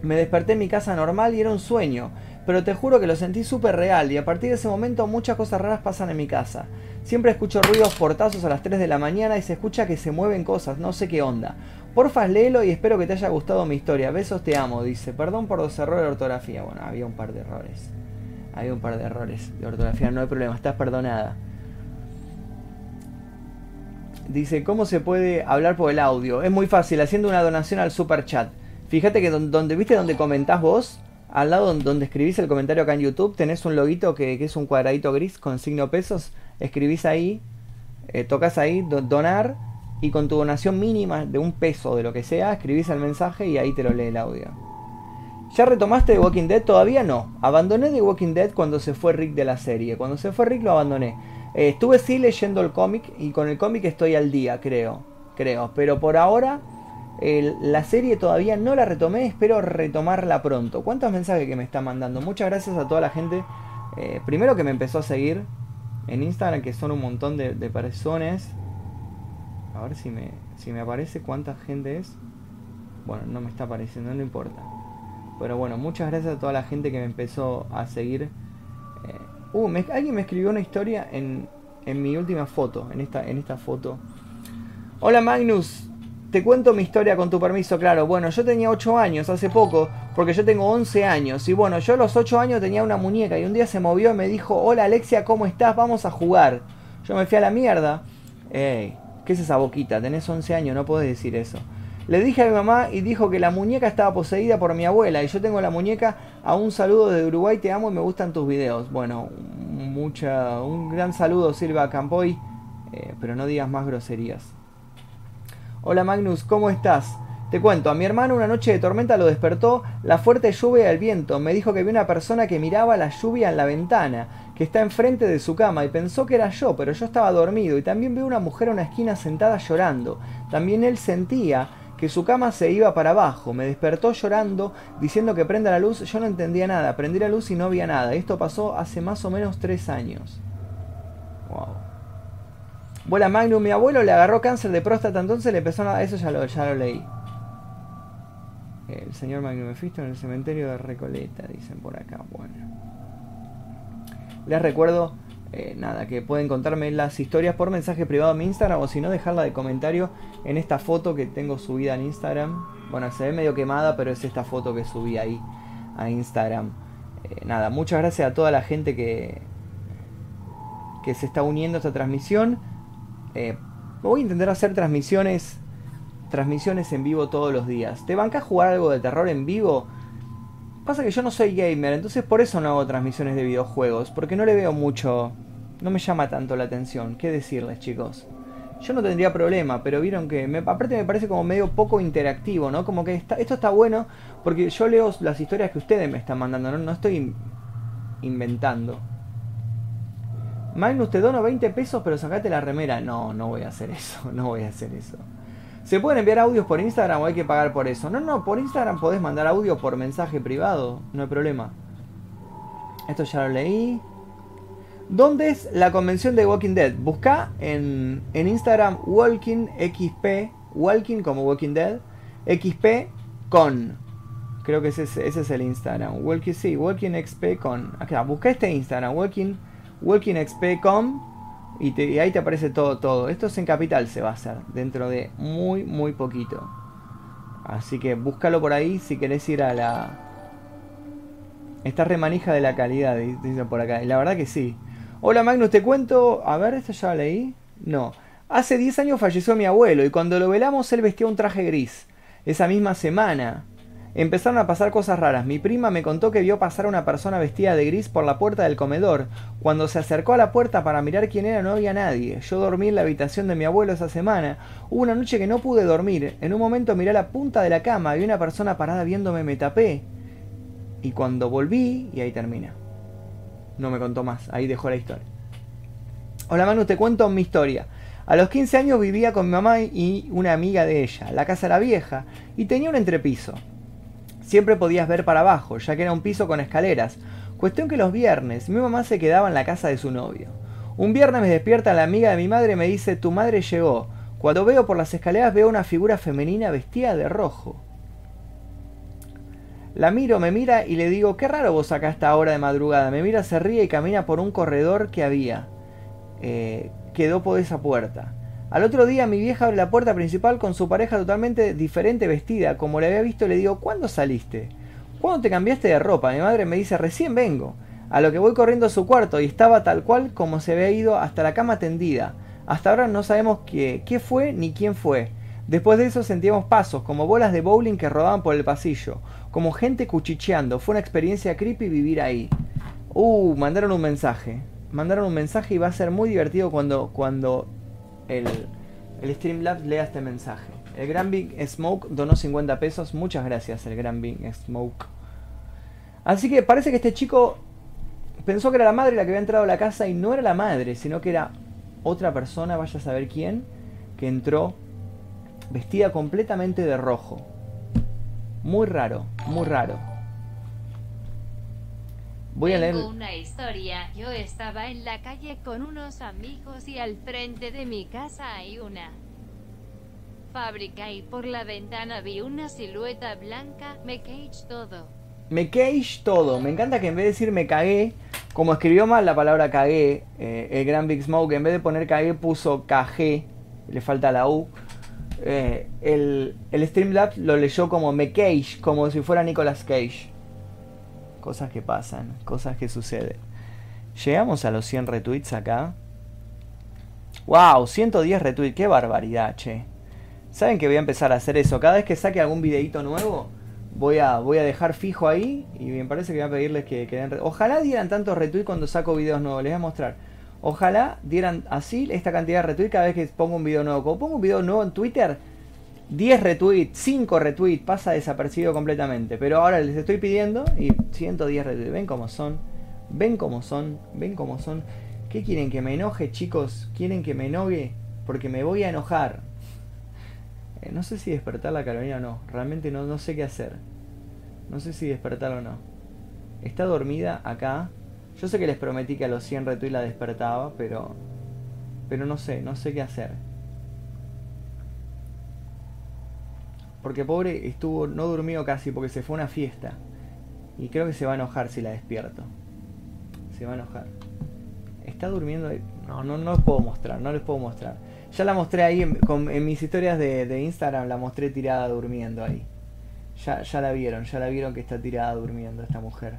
me desperté en mi casa normal y era un sueño pero te juro que lo sentí súper real y a partir de ese momento muchas cosas raras pasan en mi casa. Siempre escucho ruidos portazos a las 3 de la mañana y se escucha que se mueven cosas, no sé qué onda. Porfa, léelo y espero que te haya gustado mi historia. Besos, te amo, dice. Perdón por los errores de ortografía. Bueno, había un par de errores. Había un par de errores de ortografía, no hay problema, estás perdonada. Dice, ¿cómo se puede hablar por el audio? Es muy fácil, haciendo una donación al super chat. Fíjate que donde, viste donde comentás vos, al lado donde escribís el comentario acá en YouTube tenés un loguito que, es un cuadradito gris con signo pesos. Escribís ahí, eh, tocas ahí donar y con tu donación mínima de un peso de lo que sea, escribís el mensaje y ahí te lo lee el audio. ¿Ya retomaste The Walking Dead? Todavía no. Abandoné The Walking Dead cuando se fue Rick de la serie. Cuando se fue Rick lo abandoné. Eh, estuve sí leyendo el cómic y con el cómic estoy al día, creo. Creo. Pero por ahora la serie todavía no la retomé, espero retomarla pronto. ¿Cuántos mensajes que me está mandando? Muchas gracias a toda la gente. Eh, primero que me empezó a seguir en Instagram, que son un montón de, personas. A ver si me, si me aparece cuánta gente es. Bueno, no me está apareciendo, no importa. Pero bueno, muchas gracias a toda la gente que me empezó a seguir. Eh, uh, alguien me escribió una historia en, en mi última foto, en esta, en esta foto. Hola Magnus, te cuento mi historia con tu permiso, claro. Bueno, yo tenía 8 años hace poco, porque yo tengo 11 años. Y bueno, yo a los 8 años tenía una muñeca y un día se movió y me dijo, hola Alexia, ¿cómo estás? Vamos a jugar. Yo me fui a la mierda. Ey, ¿qué es esa boquita? Tenés 11 años, no podés decir eso. Le dije a mi mamá y dijo que la muñeca estaba poseída por mi abuela. Y yo tengo la muñeca a un saludo de Uruguay, te amo y me gustan tus videos. Bueno, mucha, un gran saludo Silva Campoy, eh, pero no digas más groserías. Hola Magnus, ¿cómo estás? Te cuento, a mi hermano una noche de tormenta lo despertó la fuerte lluvia y el viento. Me dijo que vi una persona que miraba la lluvia en la ventana, que está enfrente de su cama, y pensó que era yo, pero yo estaba dormido. Y también vi una mujer en una esquina sentada llorando. También él sentía que su cama se iba para abajo. Me despertó llorando, diciendo que prenda la luz. Yo no entendía nada. Prendí la luz y no había nada. Esto pasó hace más o menos tres años. Wow. Vuela Magnum, mi abuelo le agarró cáncer de próstata, entonces le empezó a... Eso ya lo, ya lo leí. El señor Magnum Mephisto en el cementerio de Recoleta, dicen por acá. Bueno. Les recuerdo, eh, nada, que pueden contarme las historias por mensaje privado en mi Instagram o si no, dejarla de comentario en esta foto que tengo subida en Instagram. Bueno, se ve medio quemada, pero es esta foto que subí ahí a Instagram. Eh, nada, muchas gracias a toda la gente que, que se está uniendo a esta transmisión. Eh, voy a intentar hacer transmisiones transmisiones en vivo todos los días. ¿Te bancas jugar algo de terror en vivo? Pasa que yo no soy gamer, entonces por eso no hago transmisiones de videojuegos, porque no le veo mucho, no me llama tanto la atención. ¿Qué decirles, chicos? Yo no tendría problema, pero vieron que me, aparte me parece como medio poco interactivo, ¿no? Como que esto está bueno porque yo leo las historias que ustedes me están mandando, no, no estoy inventando. Magnus, te dono 20 pesos, pero sacate la remera. No, no voy a hacer eso, no voy a hacer eso. ¿Se pueden enviar audios por Instagram o hay que pagar por eso? No, no, por Instagram podés mandar audio por mensaje privado, no hay problema. Esto ya lo leí. ¿Dónde es la convención de Walking Dead? Busca en, Instagram Walking XP, Walking como Walking Dead, XP con. Creo que ese, ese es el Instagram. Walking, sí, Walking XP con. Acá, busca este Instagram, Walking, Walking XP con y, ahí te aparece todo, todo. Esto es en capital se va a hacer, dentro de muy, muy poquito. Así que búscalo por ahí si querés ir a la... Esta remanija de la calidad, dice por acá. La verdad que sí. Hola Magnus, te cuento... A ver, ¿esto ya leí? No. Hace 10 años falleció mi abuelo y cuando lo velamos él vestía un traje gris. Esa misma semana Empezaron a pasar cosas raras. Mi prima me contó que vio pasar a una persona vestida de gris por la puerta del comedor. Cuando se acercó a la puerta para mirar quién era no había nadie. Yo dormí en la habitación de mi abuelo esa semana. Hubo una noche que no pude dormir. En un momento miré a la punta de la cama y una persona parada viéndome me tapé. Y cuando volví, y ahí termina. No me contó más, ahí dejó la historia. Hola Manu, te cuento mi historia. A los 15 años vivía con mi mamá y una amiga de ella. La casa era vieja y tenía un entrepiso. Siempre podías ver para abajo, ya que era un piso con escaleras. Cuestión que los viernes mi mamá se quedaba en la casa de su novio. Un viernes me despierta la amiga de mi madre y me dice, tu madre llegó. Cuando veo por las escaleras veo una figura femenina vestida de rojo. La miro, me mira y le digo, qué raro vos acá a esta hora de madrugada. Me mira, se ríe y camina por un corredor que había. Eh, quedó por esa puerta. Al otro día mi vieja abre la puerta principal con su pareja totalmente diferente vestida. Como le había visto le digo, ¿cuándo saliste? ¿Cuándo te cambiaste de ropa? Mi madre me dice, recién vengo. A lo que voy corriendo a su cuarto y estaba tal cual como se había ido hasta la cama tendida. Hasta ahora no sabemos qué, qué fue ni quién fue. Después de eso sentíamos pasos, como bolas de bowling que rodaban por el pasillo, como gente cuchicheando. Fue una experiencia creepy vivir ahí. Uh, mandaron un mensaje. Mandaron un mensaje y va a ser muy divertido cuando, cuando el, el Streamlabs lea este mensaje. El Gran Big Smoke donó 50 pesos. Muchas gracias, el Gran Big Smoke. Así que parece que este chico pensó que era la madre la que había entrado a la casa y no era la madre, sino que era otra persona, vaya a saber quién, que entró vestida completamente de rojo. Muy raro, muy raro. Voy a leer. una historia. Yo estaba en la calle con unos amigos y al frente de mi casa hay una fábrica y por la ventana vi una silueta blanca. Me cage todo. Me cage todo. Me encanta que en vez de decir me cagué, como escribió mal la palabra cagué, eh, el gran Big Smoke, en vez de poner cagué puso cagé, le falta la U. Eh, el, el Streamlabs lo leyó como me cage, como si fuera Nicolas Cage cosas que pasan, cosas que suceden. Llegamos a los 100 retweets acá. ¡Wow! 110 retweets, qué barbaridad, che. ¿Saben que voy a empezar a hacer eso? Cada vez que saque algún videito nuevo, voy a, voy a dejar fijo ahí y me parece que voy a pedirles que, que den... Ojalá dieran tantos retweets cuando saco videos nuevos, les voy a mostrar. Ojalá dieran así esta cantidad de retweets cada vez que pongo un video nuevo. Cuando pongo un video nuevo en Twitter, 10 retweets, 5 retweets, pasa desapercibido completamente. Pero ahora les estoy pidiendo y 110 retweets. ¿Ven cómo son? ¿Ven cómo son? ¿Ven cómo son? ¿Qué quieren que me enoje, chicos? ¿Quieren que me enoje? Porque me voy a enojar. Eh, no sé si despertar la Carolina o no. Realmente no, no sé qué hacer. No sé si despertar o no. Está dormida acá. Yo sé que les prometí que a los 100 retweets la despertaba, pero... Pero no sé, no sé qué hacer. Porque pobre estuvo, no durmió casi porque se fue a una fiesta. Y creo que se va a enojar si la despierto. Se va a enojar. Está durmiendo. No, no, no les puedo mostrar, no les puedo mostrar. Ya la mostré ahí en, mis historias de, Instagram, la mostré tirada durmiendo ahí. Ya, ya la vieron, ya la vieron que está tirada durmiendo esta mujer.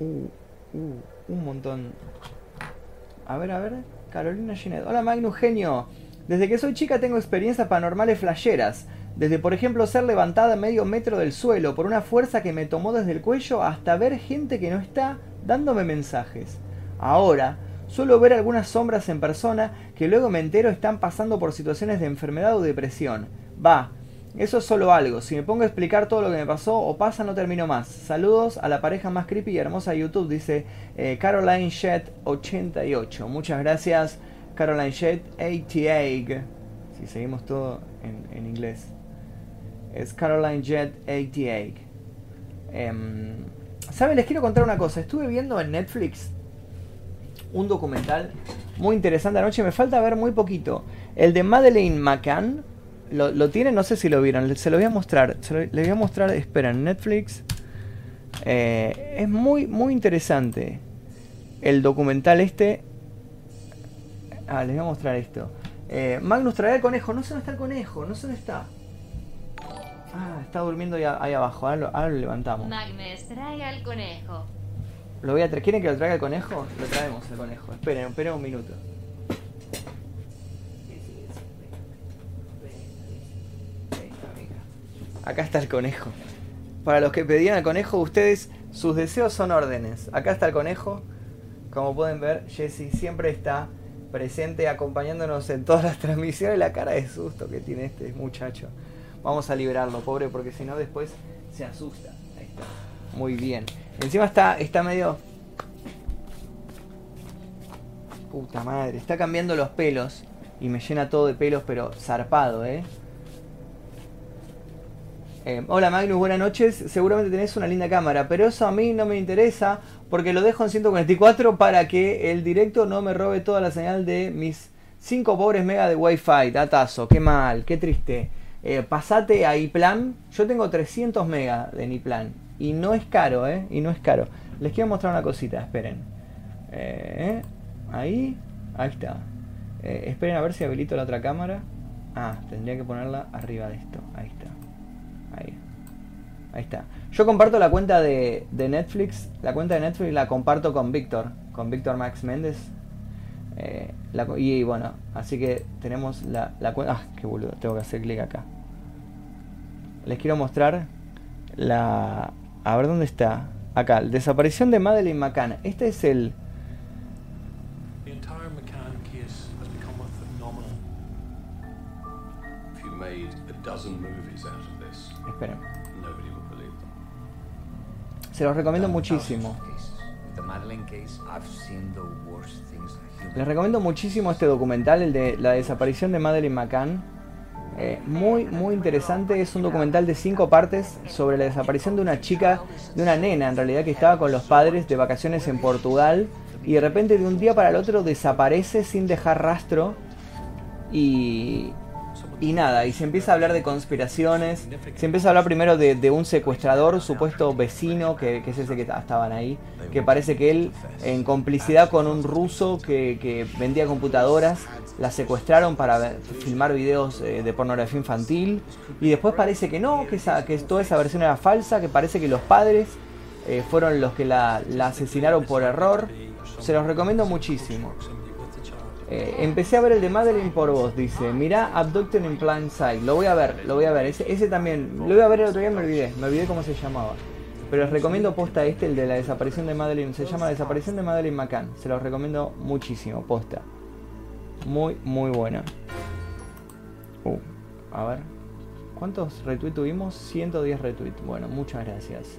Uh, uh, un montón. A ver, a ver. Carolina Ginet. Hola Magnus Genio. Desde que soy chica tengo experiencias paranormales flasheras. Desde por ejemplo ser levantada medio metro del suelo por una fuerza que me tomó desde el cuello hasta ver gente que no está dándome mensajes. Ahora, suelo ver algunas sombras en persona que luego me entero están pasando por situaciones de enfermedad o depresión. Va, eso es solo algo. Si me pongo a explicar todo lo que me pasó o pasa, no termino más. Saludos a la pareja más creepy y hermosa de YouTube, dice eh, Caroline Shed 88. Muchas gracias. Caroline Shedd, 88. Si seguimos todo en, inglés. Es Caroline Jet 88. Eh, ¿Saben? Les quiero contar una cosa. Estuve viendo en Netflix un documental muy interesante anoche. Me falta ver muy poquito. El de Madeleine McCann. Lo, lo tienen, no sé si lo vieron. Se lo voy a mostrar. Se les voy a mostrar. Espera, en Netflix. Eh, es muy, muy interesante. El documental este. Ah, les voy a mostrar esto. Eh, Magnus trae el conejo. No sé dónde está el conejo. No sé dónde está. Ah, está durmiendo ahí, abajo. Ahora lo, levantamos. Magnus, trae al conejo. Lo voy a ¿Quieren que lo traiga el conejo? Lo traemos el conejo. Esperen, esperen un minuto. Acá está el conejo. Para los que pedían al conejo, ustedes, sus deseos son órdenes. Acá está el conejo. Como pueden ver, Jesse siempre está presente acompañándonos en todas las transmisiones, la cara de susto que tiene este muchacho. Vamos a liberarlo, pobre, porque si no después se asusta. Ahí está. Muy bien. Encima está, está medio... Puta madre, está cambiando los pelos y me llena todo de pelos, pero zarpado, ¿eh? Eh, hola Magnus, buenas noches. Seguramente tenés una linda cámara, pero eso a mí no me interesa porque lo dejo en 144 para que el directo no me robe toda la señal de mis 5 pobres mega de wifi. Datazo, qué mal, qué triste. Eh, pasate a iPlan. Yo tengo 300 mega de iPlan y no es caro, ¿eh? Y no es caro. Les quiero mostrar una cosita, esperen. Eh, ahí, ahí está. esperen a ver si habilito la otra cámara. Ah, tendría que ponerla arriba de esto. Ahí está. Ahí. Ahí está. Yo comparto la cuenta de, Netflix. La cuenta de Netflix la comparto con Víctor. Con Víctor Max Méndez. Eh, y, bueno, así que tenemos la, cuenta. Ah, qué boludo. Tengo que hacer clic acá. Les quiero mostrar la. A ver dónde está. Acá, desaparición de Madeleine McCann. Este es el. Esperen. Se los recomiendo muchísimo. Les recomiendo muchísimo este documental, el de la desaparición de Madeleine McCann. Eh, muy, muy interesante. Es un documental de cinco partes sobre la desaparición de una chica, de una nena en realidad, que estaba con los padres de vacaciones en Portugal. Y de repente de un día para el otro desaparece sin dejar rastro. Y, y nada, y se empieza a hablar de conspiraciones, se empieza a hablar primero de, un secuestrador, supuesto vecino, que, es ese que estaban ahí, que parece que él, en complicidad con un ruso que, vendía computadoras, la secuestraron para filmar videos eh, de pornografía infantil, y después parece que no, que, esa, que toda esa versión era falsa, que parece que los padres eh, fueron los que la asesinaron por error. Se los recomiendo muchísimo. Eh, empecé a ver el de Madeline por vos, dice. Mirá Abducted in Plain Sight. Lo voy a ver, lo voy a ver. Ese, también. Lo voy a ver el otro día, me olvidé. Me olvidé cómo se llamaba. Pero les recomiendo posta este, el de la desaparición de Madeline. Se llama Desaparición de Madeline McCann. Se los recomiendo muchísimo, posta. Muy, muy bueno. Uh, a ver. ¿Cuántos retweets tuvimos? 110 retweets. Bueno, muchas gracias.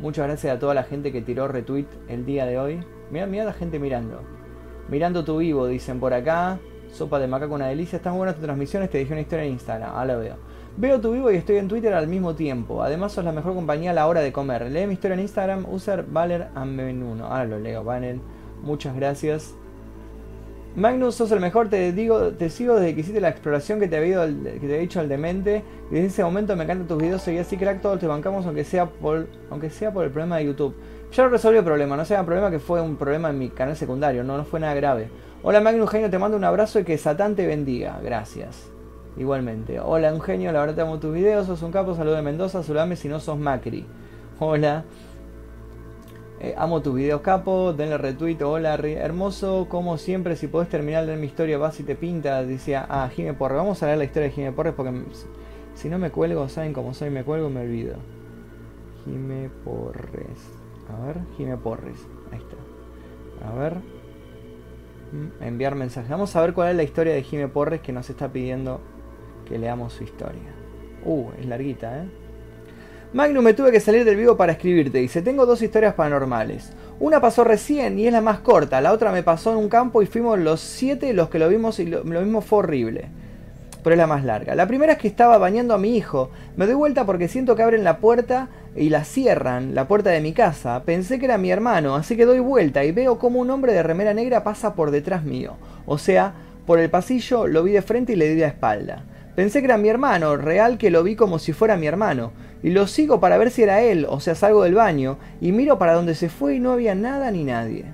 Muchas gracias a toda la gente que tiró retweet el día de hoy. Mira, mira la gente mirando. Mirando tu vivo, dicen por acá. Sopa de macaco, una delicia. Están buenas tus transmisiones. Te dejé una historia en Instagram. Ah, la veo. Veo tu vivo y estoy en Twitter al mismo tiempo. Además, sos la mejor compañía a la hora de comer. Lee mi historia en Instagram. User Valer Amenuno. Ahora lo leo, Valer. Muchas gracias. Magnus, sos el mejor, te digo, te sigo desde que hiciste la exploración que te había, que te dicho al demente. Desde ese momento me encantan tus videos, seguí así crack, todos te bancamos aunque sea por aunque sea por el problema de YouTube. Ya lo resolví el problema, no sea un problema que fue un problema en mi canal secundario, no, no fue nada grave. Hola Magnus Genio, te mando un abrazo y que Satán te bendiga. Gracias. Igualmente. Hola Eugenio, la verdad te amo tus videos, sos un capo, saludo de Mendoza, saludame si no sos Macri. Hola. Eh, amo tus videos, capo. Denle retweet. Hola, hermoso. Como siempre, si podés terminar de mi historia, vas y te pinta. Decía, ah, Jime Porres. Vamos a leer la historia de Jime Porres porque si no me cuelgo, saben cómo soy, me cuelgo me olvido. Jime Porres. A ver, Jime Porres. Ahí está. A ver. Mm, enviar mensaje. Vamos a ver cuál es la historia de Jime Porres que nos está pidiendo que leamos su historia. Uh, es larguita, ¿eh? Magnum, me tuve que salir del vivo para escribirte. Dice, tengo dos historias paranormales. Una pasó recién y es la más corta. La otra me pasó en un campo y fuimos los siete los que lo vimos y lo, mismo fue horrible. Pero es la más larga. La primera es que estaba bañando a mi hijo. Me doy vuelta porque siento que abren la puerta y la cierran, la puerta de mi casa. Pensé que era mi hermano, así que doy vuelta y veo como un hombre de remera negra pasa por detrás mío. O sea, por el pasillo lo vi de frente y le di la espalda. Pensé que era mi hermano, real que lo vi como si fuera mi hermano. Y lo sigo para ver si era él, o sea, salgo del baño y miro para donde se fue y no había nada ni nadie.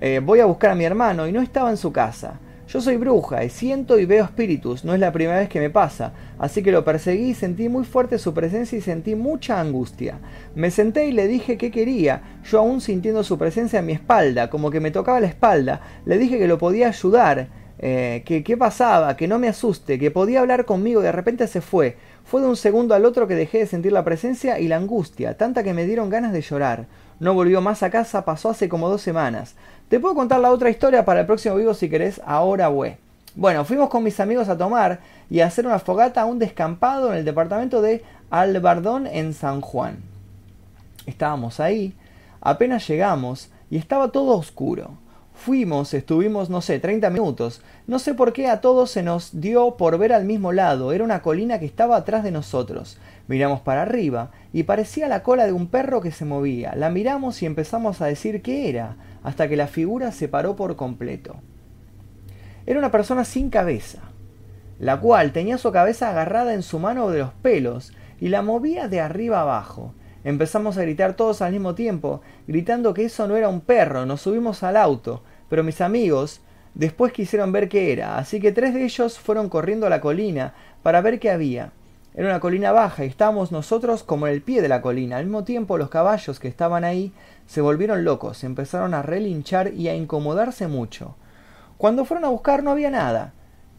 Eh, voy a buscar a mi hermano y no estaba en su casa. Yo soy bruja y siento y veo espíritus, no es la primera vez que me pasa, así que lo perseguí y sentí muy fuerte su presencia y sentí mucha angustia. Me senté y le dije qué quería, yo aún sintiendo su presencia en mi espalda, como que me tocaba la espalda, le dije que lo podía ayudar, eh, que qué pasaba, que no me asuste, que podía hablar conmigo y de repente se fue. Fue de un segundo al otro que dejé de sentir la presencia y la angustia, tanta que me dieron ganas de llorar. No volvió más a casa, pasó hace como dos semanas. Te puedo contar la otra historia para el próximo vivo si querés, ahora we. Bueno, fuimos con mis amigos a tomar y a hacer una fogata a un descampado en el departamento de Albardón en San Juan. Estábamos ahí, apenas llegamos y estaba todo oscuro. Fuimos, estuvimos, no sé, 30 minutos. No sé por qué a todos se nos dio por ver al mismo lado. Era una colina que estaba atrás de nosotros. Miramos para arriba y parecía la cola de un perro que se movía. La miramos y empezamos a decir qué era, hasta que la figura se paró por completo. Era una persona sin cabeza, la cual tenía su cabeza agarrada en su mano de los pelos y la movía de arriba abajo. Empezamos a gritar todos al mismo tiempo, gritando que eso no era un perro, nos subimos al auto, pero mis amigos después quisieron ver qué era, así que tres de ellos fueron corriendo a la colina para ver qué había. Era una colina baja y estábamos nosotros como en el pie de la colina. Al mismo tiempo los caballos que estaban ahí se volvieron locos, empezaron a relinchar y a incomodarse mucho. Cuando fueron a buscar no había nada,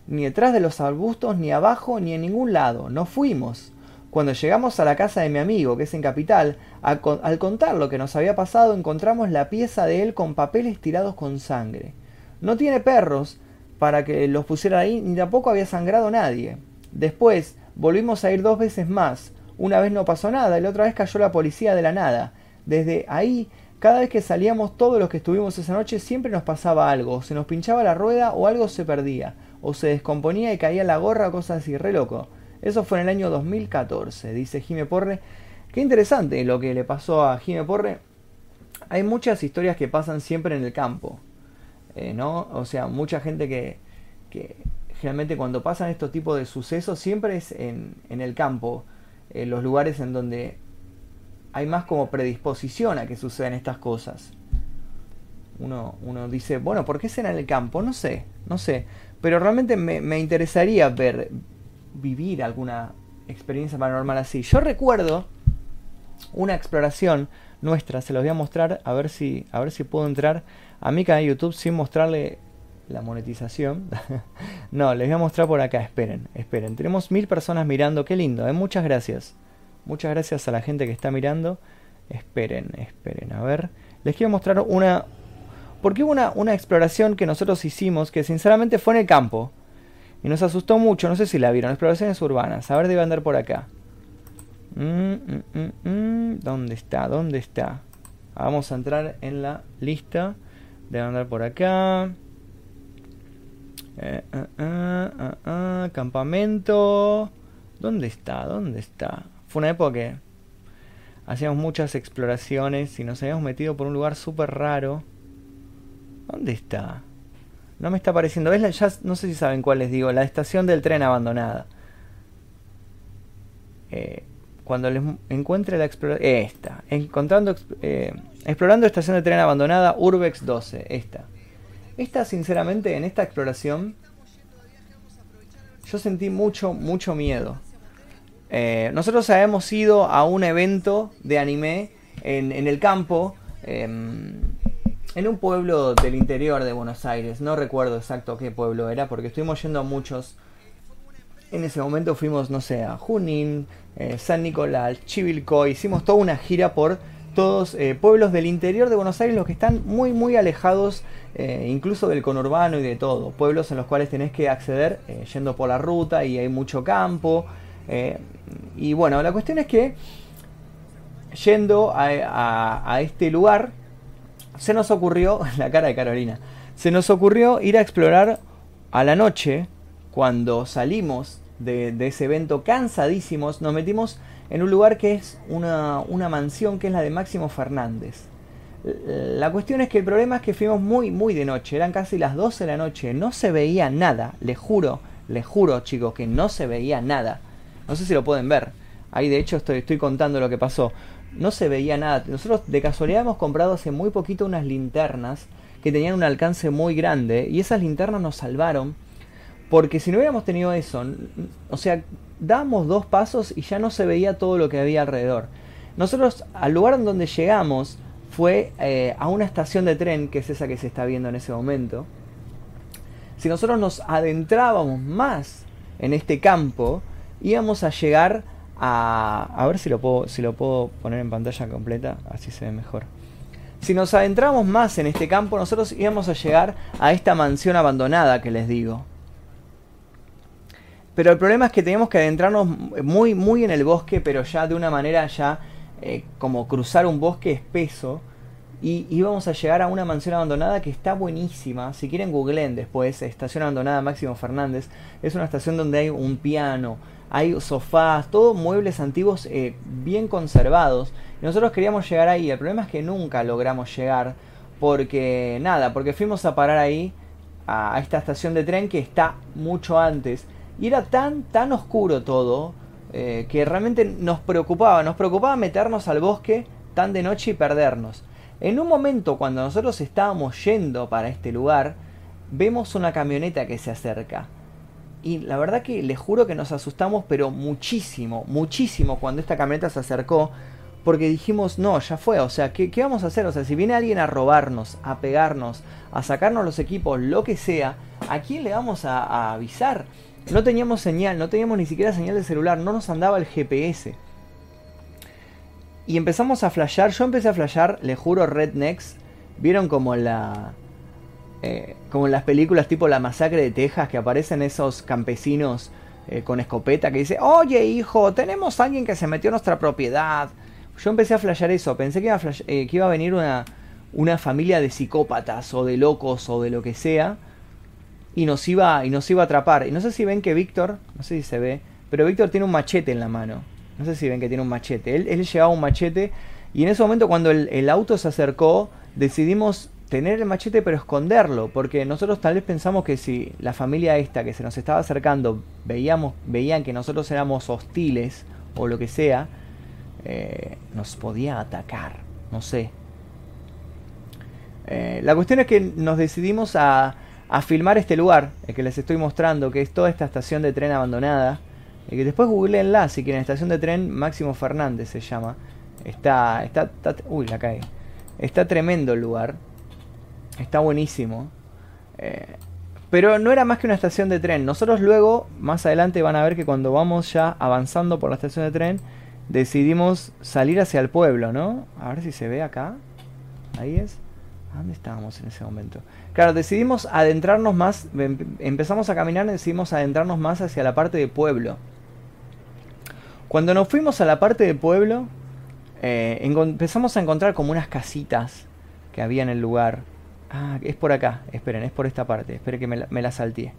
ni detrás de los arbustos, ni abajo, ni en ningún lado. No fuimos. Cuando llegamos a la casa de mi amigo, que es en Capital, al contar lo que nos había pasado, encontramos la pieza de él con papeles tirados con sangre. No tiene perros para que los pusiera ahí, ni tampoco había sangrado nadie. Después volvimos a ir dos veces más. Una vez no pasó nada y la otra vez cayó la policía de la nada. Desde ahí, cada vez que salíamos todos los que estuvimos esa noche, siempre nos pasaba algo. Se nos pinchaba la rueda o algo se perdía. O se descomponía y caía la gorra cosas así, re loco. Eso fue en el año 2014, dice Jime Porre. Qué interesante lo que le pasó a Jime Porre. Hay muchas historias que pasan siempre en el campo, eh, ¿no? O sea, mucha gente que, generalmente cuando pasan estos tipos de sucesos siempre es en, en el campo, en los lugares en donde hay más como predisposición a que sucedan estas cosas. Uno, uno dice, bueno, ¿por qué será en el campo? No sé, no sé. Pero realmente me, me interesaría ver, vivir alguna experiencia paranormal así. Yo recuerdo una exploración nuestra, se los voy a mostrar a ver si, a ver si puedo entrar a mi canal de YouTube sin mostrarle la monetización. no, les voy a mostrar por acá, esperen, esperen. Tenemos mil personas mirando, qué lindo, ¿eh? muchas gracias. Muchas gracias a la gente que está mirando. Esperen, esperen, a ver. Les quiero mostrar una... Porque hubo una, una exploración que nosotros hicimos que sinceramente fue en el campo. Y nos asustó mucho, no sé si la vieron, exploraciones urbanas. A ver, debe andar por acá. Mm, mm, mm, ¿Dónde está? ¿Dónde está? Vamos a entrar en la lista. Debe andar por acá. Eh, eh, eh, campamento. ¿Dónde está? ¿Dónde está? Fue una época que hacíamos muchas exploraciones y nos habíamos metido por un lugar súper raro. ¿Dónde está? No me está apareciendo. ¿Ves? La, ya no sé si saben cuál les digo. La estación del tren abandonada. Eh, cuando les encuentre la exploración... Esta. Encontrando... Eh, explorando estación de tren abandonada Urbex 12. Esta. Esta, sinceramente, en esta exploración... Yo sentí mucho, mucho miedo. Eh, nosotros habíamos ido a un evento de anime en, el campo. Em, en un pueblo del interior de Buenos Aires, no recuerdo exacto qué pueblo era, porque estuvimos yendo a muchos. En ese momento fuimos, no sé, a Junín, eh, San Nicolás, Chivilcoy, hicimos toda una gira por todos eh, pueblos del interior de Buenos Aires, los que están muy, muy alejados, eh, incluso del conurbano y de todo. Pueblos en los cuales tenés que acceder yendo por la ruta y hay mucho campo. y bueno, la cuestión es que yendo a este lugar, se nos ocurrió, la cara de Carolina, se nos ocurrió ir a explorar a la noche, cuando salimos de, ese evento cansadísimos, nos metimos en un lugar que es una, una, mansión que es la de Máximo Fernández. La cuestión es que el problema es que fuimos muy, muy de noche, eran casi las 12 de la noche, no se veía nada, les juro, les juro chicos que no se veía nada. No sé si lo pueden ver, ahí de hecho estoy, estoy contando lo que pasó no se veía nada. Nosotros de casualidad hemos comprado hace muy poquito unas linternas que tenían un alcance muy grande y esas linternas nos salvaron porque si no hubiéramos tenido eso, o sea, damos dos pasos y ya no se veía todo lo que había alrededor. Nosotros al lugar en donde llegamos fue eh, a una estación de tren, que es esa que se está viendo en ese momento. Si nosotros nos adentrábamos más en este campo, íbamos a llegar a, ver si lo, puedo, si lo puedo poner en pantalla completa, así se ve mejor. Si nos adentramos más en este campo, nosotros íbamos a llegar a esta mansión abandonada que les digo. Pero el problema es que teníamos que adentrarnos muy, muy en el bosque, pero ya de una manera ya eh, como cruzar un bosque espeso. Y íbamos a llegar a una mansión abandonada que está buenísima. Si quieren googleen después, Estación Abandonada Máximo Fernández. Es una estación donde hay un piano, hay sofás, todos muebles antiguos eh, bien conservados. Y nosotros queríamos llegar ahí. El problema es que nunca logramos llegar porque nada, porque fuimos a parar ahí a, esta estación de tren que está mucho antes. Y era tan, tan oscuro todo eh, que realmente nos preocupaba. Nos preocupaba meternos al bosque tan de noche y perdernos. En un momento cuando nosotros estábamos yendo para este lugar, vemos una camioneta que se acerca. Y la verdad que les juro que nos asustamos, pero muchísimo, muchísimo cuando esta camioneta se acercó. Porque dijimos, no, ya fue, o sea, ¿qué, vamos a hacer? O sea, si viene alguien a robarnos, a pegarnos, a sacarnos los equipos, lo que sea, ¿a quién le vamos a, a avisar? No teníamos señal, no teníamos ni siquiera señal de celular, no nos andaba el GPS. Y empezamos a flashear, yo empecé a flashear, le juro, Rednecks. Vieron como la, eh, como en las películas tipo La Masacre de Texas, que aparecen esos campesinos eh, con escopeta que dice, oye hijo, tenemos a alguien que se metió en nuestra propiedad. Yo empecé a flashear eso, pensé que iba a, eh, que iba a venir una, una familia de psicópatas o de locos o de lo que sea y nos iba y nos iba a atrapar. Y no sé si ven que Víctor, no sé si se ve, pero Víctor tiene un machete en la mano. No sé si ven que tiene un machete. Él, él llevaba un machete y en ese momento cuando el, el auto se acercó decidimos tener el machete pero esconderlo, porque nosotros tal vez pensamos que si la familia esta que se nos estaba acercando veíamos, veían que nosotros éramos hostiles o lo que sea, eh, nos podía atacar, no sé. Eh, la cuestión es que nos decidimos a, filmar este lugar, el que les estoy mostrando, que es toda esta estación de tren abandonada. Y que después googleenla si quieren, estación de tren Máximo Fernández se llama. Está, está, uy, la cae. Está tremendo el lugar. Está buenísimo. Eh, pero no era más que una estación de tren. Nosotros luego, más adelante, van a ver que cuando vamos ya avanzando por la estación de tren, decidimos salir hacia el pueblo, ¿no? A ver si se ve acá. Ahí es. ¿Dónde estábamos en ese momento? Claro, decidimos adentrarnos más, em, empezamos a caminar decidimos adentrarnos más hacia la parte de pueblo. Cuando nos fuimos a la parte de pueblo, eh, empezamos a encontrar como unas casitas que había en el lugar. Ah, es por acá, esperen, es por esta parte, esperen que me la, me.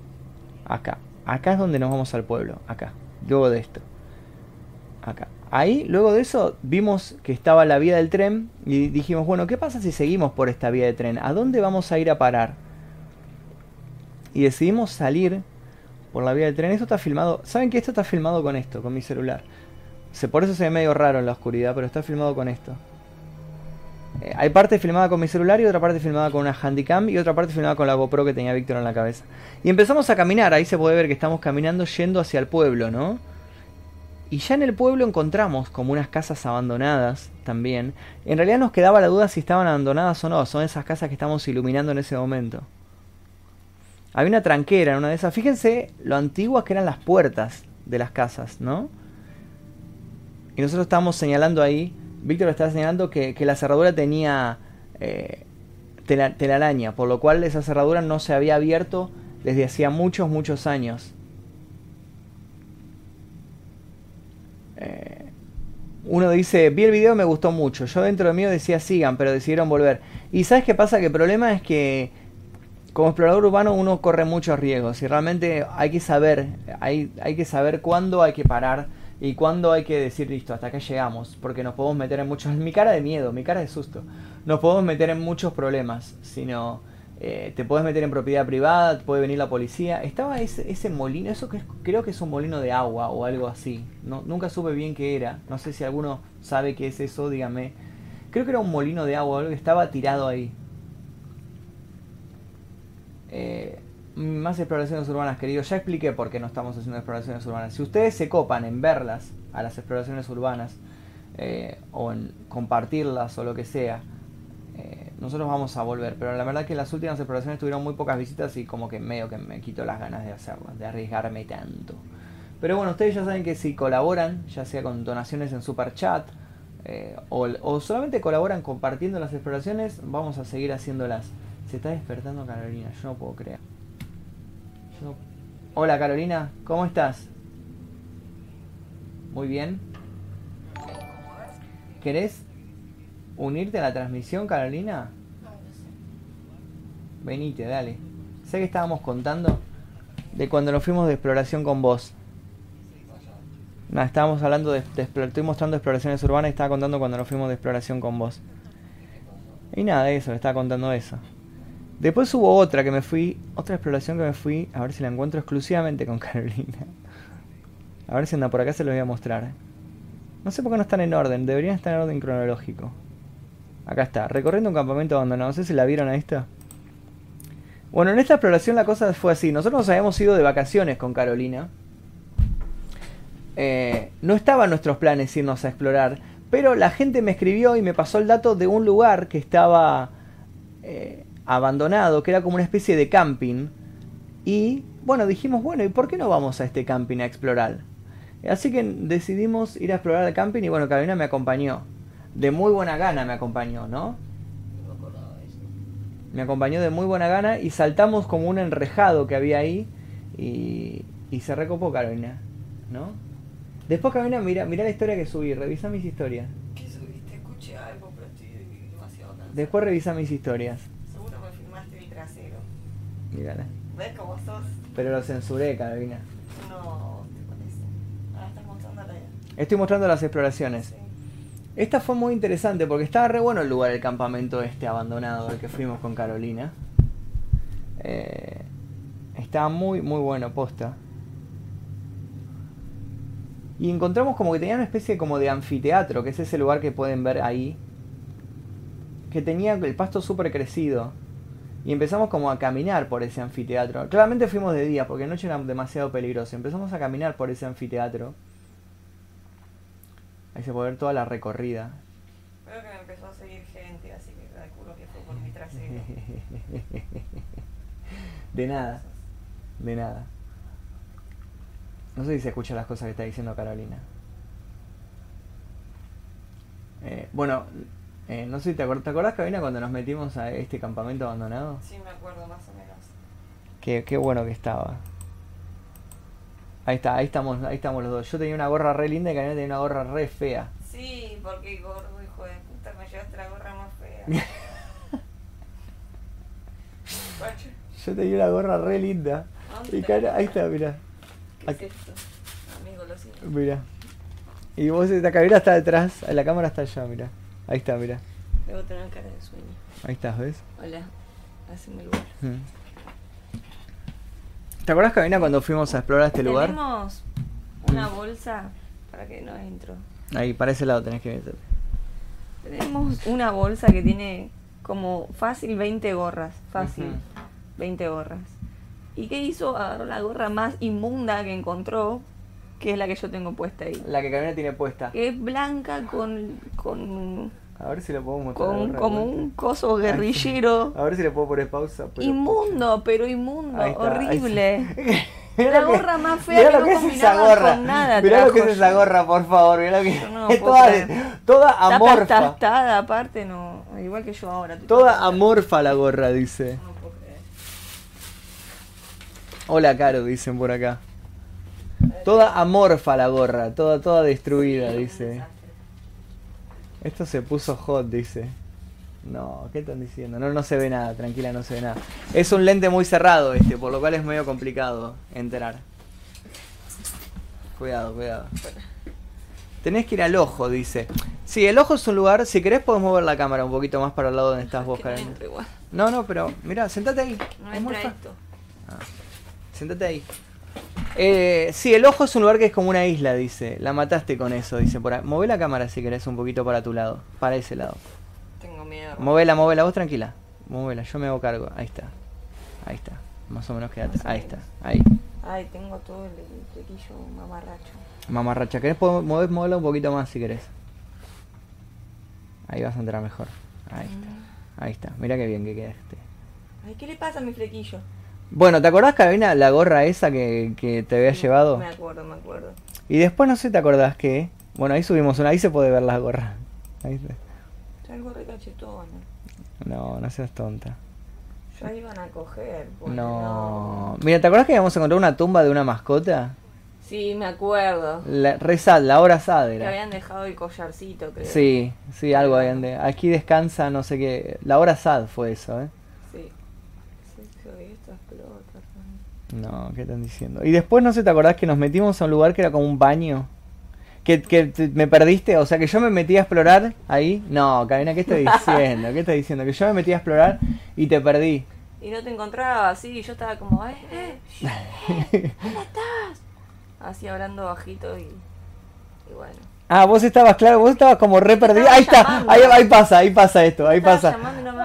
Acá, acá es donde nos vamos al pueblo, acá, luego de esto. Acá. Ahí, luego de eso, vimos que estaba la vía del tren y dijimos, bueno, ¿qué pasa si seguimos por esta vía de tren? ¿A dónde vamos a ir a parar? Y decidimos salir por la vía del tren. Esto está filmado, ¿saben que esto está filmado con esto, con mi celular? por eso se ve medio raro en la oscuridad, pero está filmado con esto. Eh, hay parte filmada con mi celular y otra parte filmada con una Handycam y otra parte filmada con la GoPro que tenía Víctor en la cabeza. Y empezamos a caminar, ahí se puede ver que estamos caminando yendo hacia el pueblo, ¿no? Y ya en el pueblo encontramos como unas casas abandonadas también. En realidad nos quedaba la duda si estaban abandonadas o no. Son esas casas que estamos iluminando en ese momento. Había una tranquera en una de esas. Fíjense lo antiguas que eran las puertas de las casas, ¿no? Y nosotros estábamos señalando ahí, Víctor estaba señalando que, la cerradura tenía eh, telaraña, por lo cual esa cerradura no se había abierto desde hacía muchos, muchos años. Uno dice, vi el video, me gustó mucho. Yo dentro de mí decía sigan, pero decidieron volver. Y ¿sabes qué pasa? Que el problema es que como explorador urbano uno corre muchos riesgos y realmente hay que saber, hay, hay que saber cuándo hay que parar y cuándo hay que decir listo, hasta acá llegamos, porque nos podemos meter en muchos, mi cara de miedo, mi cara de susto, nos podemos meter en muchos problemas, sino eh, te puedes meter en propiedad privada, puede venir la policía. Estaba ese, molino, eso que creo que es un molino de agua o algo así. No, nunca supe bien qué era. No sé si alguno sabe qué es eso, dígame. Creo que era un molino de agua, algo que estaba tirado ahí. Eh, más exploraciones urbanas, querido. Ya expliqué por qué no estamos haciendo exploraciones urbanas. Si ustedes se copan en verlas a las exploraciones urbanas eh, o en compartirlas o lo que sea, nosotros vamos a volver, pero la verdad que las últimas exploraciones tuvieron muy pocas visitas y como que medio que me quito las ganas de hacerlas, de arriesgarme tanto. Pero bueno, ustedes ya saben que si colaboran, ya sea con donaciones en super chat eh, o, solamente colaboran compartiendo las exploraciones, vamos a seguir haciéndolas. Se está despertando Carolina, yo no puedo creer. Hola Carolina, ¿cómo estás? Muy bien. ¿Querés unirte a la transmisión, Carolina? Venite, dale. Sé que estábamos contando de cuando nos fuimos de exploración con vos. No, estábamos hablando de, estoy mostrando exploraciones urbanas y estaba contando cuando nos fuimos de exploración con vos. Y nada de eso, le estaba contando eso. Después hubo otra que me fui, otra exploración que me fui, a ver si la encuentro exclusivamente con Carolina. A ver si anda por acá, se lo voy a mostrar. No sé por qué no están en orden, deberían estar en orden cronológico. Acá está, recorriendo un campamento abandonado. No sé si la vieron a esta. Bueno, en esta exploración la cosa fue así. Nosotros nos habíamos ido de vacaciones con Carolina. Eh, no estaban nuestros planes irnos a explorar, pero la gente me escribió y me pasó el dato de un lugar que estaba eh, abandonado, que era como una especie de camping. Y bueno, dijimos, bueno, ¿y por qué no vamos a este camping a explorar? Así que decidimos ir a explorar el camping y bueno, Carolina me acompañó de muy buena gana me acompañó, ¿no? Me acompañó de muy buena gana y saltamos como un enrejado que había ahí y, y se recopó Carolina, ¿no? Después Carolina, mira, mira la historia que subí, revisa mis historias. ¿Qué subiste? Escuché algo, pero estoy demasiado cansado. Después revisa mis historias. Seguro me filmaste mi trasero. Mírala. ¿Ves cómo sos? Pero lo censuré, Carolina. No, te parece. Ahora estás mostrando la... Estoy mostrando las exploraciones. Sí. Esta fue muy interesante porque estaba re bueno el lugar, el campamento este abandonado al que fuimos con Carolina. Eh, estaba muy, muy bueno, posta. Y encontramos como que tenía una especie como de anfiteatro, que es ese lugar que pueden ver ahí. Que tenía el pasto súper crecido. Y empezamos como a caminar por ese anfiteatro. Claramente fuimos de día porque noche era demasiado peligroso. Empezamos a caminar por ese anfiteatro. Ahí se puede ver toda la recorrida. Creo que me empezó a seguir gente, así que calculo que fue por mi trasero. de nada, de nada. No sé si se escuchan las cosas que está diciendo Carolina. Eh, bueno, Eh, no sé, ¿te, acuer- ¿te acordás, Cabina, cuando nos metimos a este campamento abandonado? Sí, me acuerdo más o menos. Qué, qué bueno que estaba. Ahí está, ahí estamos, ahí estamos los dos. Yo tenía una gorra re linda y Cabina tenía una gorra re fea. Sí, porque gordo, hijo de puta, me llevaste la gorra más fea. Yo tenía una gorra re linda. ¿Dónde Y cara, ahí está, mira. ¿Qué Aquí. es esto? Amigo, lo siento. Mira. Y vos, esta cabina está detrás, la cámara está allá, mira. Ahí está, mira. Debo tener cara de sueño. Ahí estás, ¿ves? Hola, haceme lugar. Mm. ¿Te acuerdas, Cabina, cuando fuimos a explorar este lugar? Tenemos una bolsa para que no entro. Ahí, para ese lado tenés que meter. Tenemos una bolsa que tiene como fácil 20 gorras. Fácil. Ujú. 20 gorras. ¿Y qué hizo? Agarró la gorra más inmunda que encontró, que es la que yo tengo puesta ahí. La que Cabina tiene puesta. Que es blanca con, con, A ver si lo puedo mostrar. con como un coso guerrillero. A ver si le puedo poner pausa. pero- Inmundo, pero inmundo, está, horrible. está. La gorra más fea que no que es esa combinaba gorra. con nada Mirá lo que es esa gorra, por favor. Mirá lo que no es toda, Está amorfa. aplastada, aparte no. Igual que yo ahora. Toda amorfa la gorra, dice. No puedo creer. Hola, Caro, dicen por acá. Toda amorfa la gorra, toda, toda destruida, dice. Esto se puso hot, dice. No, ¿qué están diciendo? No, no se ve nada, tranquila, no se ve nada. Es un lente muy cerrado este, por lo cual es medio complicado entrar. Cuidado, cuidado. Tenés que ir al ojo, dice. Sí, el ojo es un lugar, si querés podemos mover la cámara un poquito más para el lado donde estás vos, Karen. No, no, pero mira, sentate ahí. No es muy esto. Sentate ahí. Eh, sí, el ojo es un lugar que es como una isla, dice. La mataste con eso, dice por ahí. Move la cámara si querés un poquito para tu lado, para ese lado. Tengo miedo. Movela, movela, vos tranquila. Movela, yo me hago cargo. Ahí está. Ahí está. Más o menos quédate. Ahí está. Ahí. Ay, tengo todo el flequillo mamarracho. Mamarracha. ¿Querés mover, moverla un poquito más si querés? Ahí vas a entrar mejor. Ahí está. Ahí está. Mira qué bien que quedaste. Ay, ¿qué le pasa a mi flequillo? Bueno, ¿te acordás, Cabina, la gorra esa que, que te había llevado? Me acuerdo, me acuerdo. Y después no sé, ¿te acordás que? Bueno, ahí subimos una, ahí se puede ver las gorras. Ahí está. Salgo re cachetona. No, no seas tonta. Ya iban a coger. pues, No. Mira, ¿te acordás que habíamos encontrado una tumba de una mascota? Sí, me acuerdo. La, re sad, la hora sad Que era. habían dejado el collarcito, creo. Sí, sí, algo habían de... Aquí descansa, no sé qué... La hora sad fue eso, ¿eh? Sí. Sí, sí, esto explota. No, ¿qué están diciendo? Y después, no sé, ¿te acordás que nos metimos a un lugar que era como un baño? ¿Que, que te- me perdiste? O sea, que yo me metí a explorar ahí. No, Cabina, ¿qué estás diciendo? ¿Qué estás diciendo? Que yo me metí a explorar y te perdí. Y no te encontraba así, y yo estaba como, eh, eh, eh, ¿dónde estás? Así hablando bajito y, y bueno. Ah, vos estabas, claro, vos estabas como re perdido. Estaba Ahí está, ahí, ahí pasa, ahí pasa esto, ahí pasa.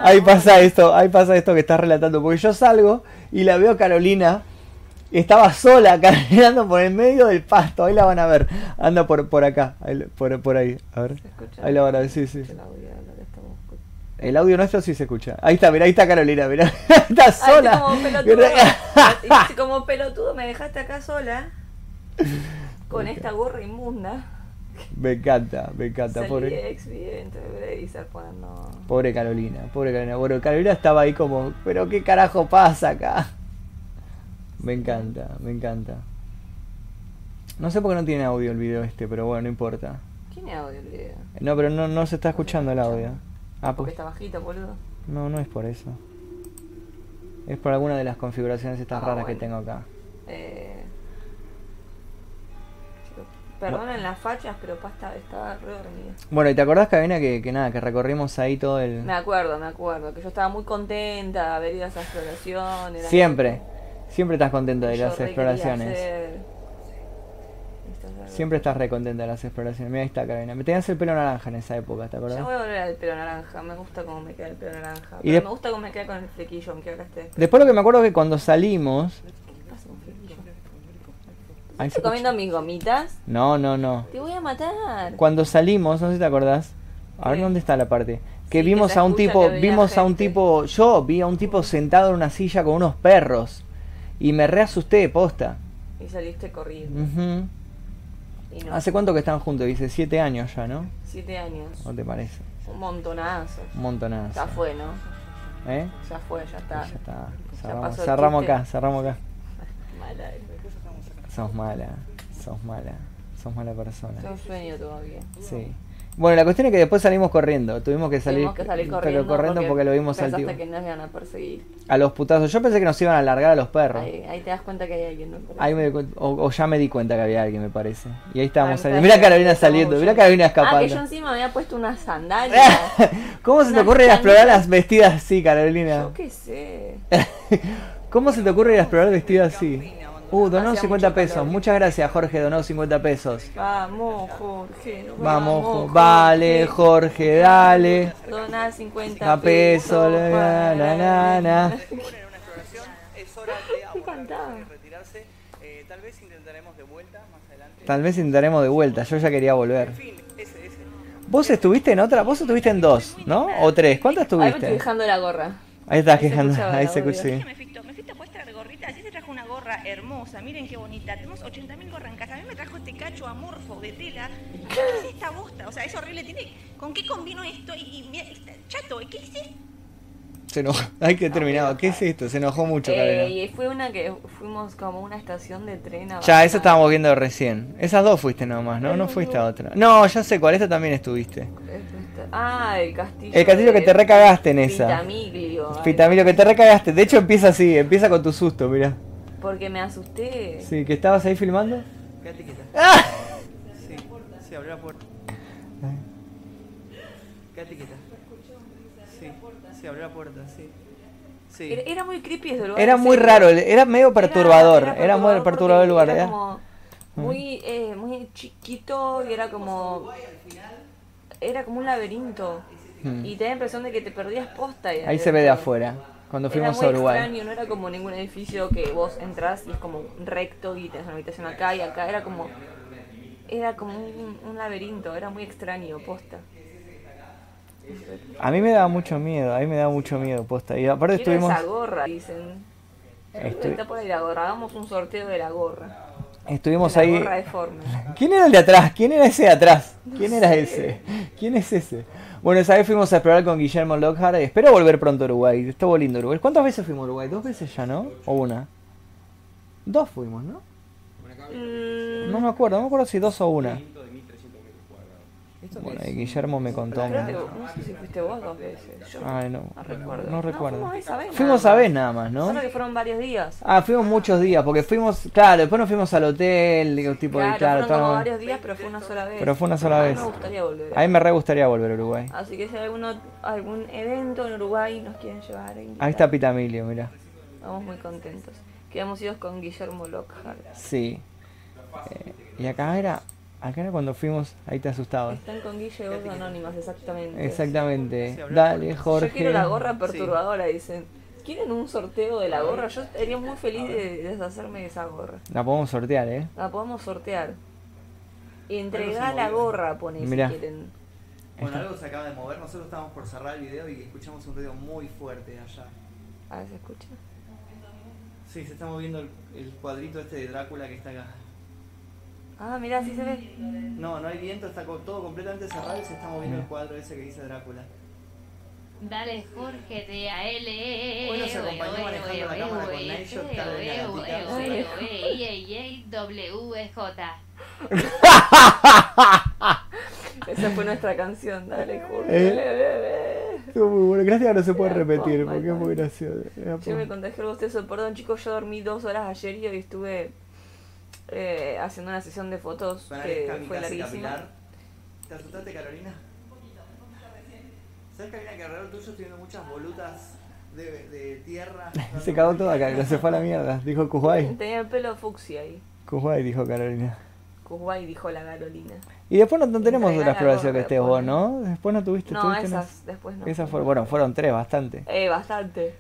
Ahí pasa esto, ahí pasa esto que estás relatando. Porque yo salgo y la veo a Carolina. Estaba sola caminando por el medio del pasto. Ahí la van a ver. Anda por, por acá, ahí- por, por ahí. A ver. Ahí la van a ver, sí, sí. El audio nuestro sí se escucha. Ahí está, mira, ahí está Carolina, mira. está Ay, sola. como pelotudo. Y como pelotudo me dejaste acá sola. Con esta gorra inmunda. me encanta, me encanta. Salí Pobre, ex pobre Carolina, pobre Carolina. Bueno, Carolina estaba ahí como, pero qué carajo pasa acá. Me encanta, me encanta. No sé por qué no tiene audio el video este, pero bueno, no importa. ¿Tiene audio el video? No, pero no, no se está escuchando el audio. Ah, Porque pues, está bajito, boludo. no, no es por eso. Es por alguna de las configuraciones estas Ah, raras que tengo acá. Eh... Perdonen las fachas, pero pasta estaba re dormida. Bueno, ¿y te acordás, Cabina, que, que nada, que recorrimos ahí todo el... Me acuerdo, me acuerdo. Que yo estaba muy contenta de haber ido a esa exploración. Siempre, como- siempre estás contenta de yo las exploraciones. hacer. Siempre estás re contenta de las exploraciones. Mira, ahí está, Carolina. Me tenías el pelo naranja en esa época, ¿te Ya acordás? voy a volver al pelo naranja, me gusta cómo me queda el pelo naranja. Y Pero de- me gusta cómo me queda con el flequillo, aunque ahora esté. Después lo que me acuerdo es que cuando salimos... ¿Qué pasa con flequillo? Ahí se ¿Estás comiendo mis gomitas? No, no, no. Te voy a matar. Cuando salimos, no sé si te acordás. A ver Sí. dónde está la parte. Que Sí, vimos a un tipo, vimos a un tipo, yo vi a un tipo sentado en una silla con unos perros. Y me reasusté, posta. Y saliste corriendo. Ujú. Y no. ¿Hace cuánto que están juntos? Dice siete años ya, ¿no? Siete años. ¿O te parece? Un montonazo. Un montonazo. Ya fue, ¿no? ¿Eh? Ya fue, ya está. Ya está. Ya Cerramos, el cerramos acá, cerramos acá. Mala. Sos mala, sos mala, sos mala persona. Tengo sueño todavía. Sí. Bueno, la cuestión es que después salimos corriendo. Tuvimos que salir, Tuvimos que salir pero corriendo, porque, lo vimos al pensaste tipo. que nos iban a perseguir. A los putazos. Yo pensé que nos iban a largar a los perros. Ahí, ahí te das cuenta que hay alguien. ¿no? Ahí me di o, o ya me di cuenta que había alguien, me parece. Y ahí estábamos Ah, saliendo. parece Carolina saliendo, mira huyendo. Carolina Ah, que yo escapando. encima me había puesto unas sandalias. ¿Cómo se te ocurre ir a explorar las vestidas así, Carolina? Yo qué sé. ¿Cómo se te ocurre ir a explorar vestida así? Uh, donó Hacía 50 mucho pesos. calor. Muchas gracias, Jorge, donó 50 pesos. Vamos, Jorge. Vamos, Jo- vale, Jorge, dale. Dona 50 A peso, la, la, la. Eh, tal vez intentaremos de vuelta más adelante. Tal vez intentaremos de vuelta. Yo ya quería volver. Vos estuviste en otra, vos estuviste en dos, ¿no? O tres. ¿Cuántas Ahí me estoy estuviste? dejando la gorra. Ahí estás Ahí quejando. Ahí se escucha. sí. Mefito, Mefito puesta de gorrita, así se trajo una gorra hermosa, miren qué bonita. Tenemos 80.000 gorras en casa. A mí me trajo este cacho amorfo de tela. ¿Qué es esta bosta? O sea, es horrible. Tiene, ¿Con qué combino esto? Y, y mira, está- chato, ¿qué es esto? Se enojó. Ay, que terminado. ¿Qué es esto? Se enojó mucho, Eh, y fue una que fuimos como a una estación de tren. a Ya, esa estábamos viendo recién. Esas dos fuiste nomás, ¿no? No fuiste a otra. No, ya sé cuál. Esta también estuviste. Ah, el castillo. El castillo que te recagaste en esa. Pitamiglio. ay, Fitamilio, que te recagaste. De hecho, empieza así. Empieza con tu susto, mira. Porque me asusté. Sí, que estabas ahí filmando. Quédate quieta. ¡Ah! Sí, sí, abrió la puerta. Quédate quieta. Sí, sí, abrió la puerta, sí. Sí. Era, era muy creepy ese lugar. Era muy serio. raro, era medio perturbador. Era, Era, muy perturbador el lugar. porque ¿eh? Era como muy, eh, muy chiquito y era como. Era como un laberinto. Mm. Y te da la impresión de que te perdías posta. ahí Ahí se ve de afuera, cuando Era fuimos muy a Uruguay. extraño, no era como ningún edificio que vos entras y es como recto y tenés una habitación acá y acá. Era como. Era como un, un laberinto, era muy extraño, posta. A mí me daba mucho miedo, a mí me daba mucho miedo, posta. Y aparte Quiero estuvimos, esa gorra, dicen. estu- Está por ahí la gorra, hagamos un sorteo de la gorra. estuvimos la ahí. gorra. ¿Quién era el de atrás? ¿Quién era ese de atrás? ¿Quién era ese? ¿Quién es ese? Bueno, esa vez fuimos a explorar con Guillermo Lockhart. Espero volver pronto a Uruguay. Estuvo lindo Uruguay. ¿Cuántas veces fuimos a Uruguay? ¿Dos veces ya, no? ¿O una? Dos fuimos, ¿no? Mm, No me acuerdo, no me acuerdo si dos o una. Bueno, y Guillermo me contó. creo que, no sé si fuiste vos dos veces. Yo Ay, no. no recuerdo. No recuerdo. fuimos esa vez. Fuimos nada a más. ver nada más, ¿no? Solo que fueron varios días. Ah, fuimos muchos días, porque fuimos, claro, después nos fuimos al hotel, digo, tipo de, Claro, claro, fueron como varios días, pero fue una sola vez. Pero fue una sola A mí vez. Me gustaría volver. A mí me re gustaría volver a Uruguay. Así que si hay alguno, algún evento en Uruguay nos quieren llevar. e invitar, Ahí está Pitamilio, mira. Estamos muy contentos. Quedamos idos con Guillermo Lockhart. Sí. Eh, y acá era, acá era cuando fuimos, ahí te asustabas. Están con Guille Voz Anónimas, exactamente. Exactamente. Dale, Jorge. Yo quiero la gorra perturbadora, dicen. ¿Quieren un sorteo de la gorra? Yo estaría muy feliz de deshacerme de esa gorra. La podemos sortear, ¿eh? La podemos sortear. Entregar la gorra, pone Mirá. si quieren. Bueno, algo se acaba de mover. Nosotros estábamos por cerrar el video y escuchamos un ruido muy fuerte allá. A ver si escucha. Sí, se está moviendo el, el cuadrito este de Drácula que está acá. Ah, mirá, sí se ve. No, no hay viento, está todo completamente cerrado y se está moviendo el cuadro ese que dice Drácula. Dale Jorge de AL. Hoy nos acompañó manejando la cámara con Nightshot, Carolina Gatica. WJ. Esa fue nuestra canción, dale, Jorge. Eh. Estuvo muy bueno. Gracias que no se puede repetir, porque es muy gracioso. Yo me contagié el bostezo, perdón chicos, yo dormí dos horas ayer y hoy estuve eh, haciendo una sesión de fotos Suena que fue larguísima. ¿Te asustaste, Carolina? ¿Sabes, Carolina, que alrededor tuyo estoy viendo muchas volutas de, de tierra? Se cagó todo acá, no se fue a la mierda. Dijo Kuwait. Tenía el pelo fucsia ahí. Kuwait, dijo Carolina. Kuwait dijo la Carolina. Y después no, no tenemos otra exploración que estés vos. ¿no? Después no tuviste, No, tuviste esas después no. Esas fueron, bueno, fueron tres, bastante. Eh, bastante.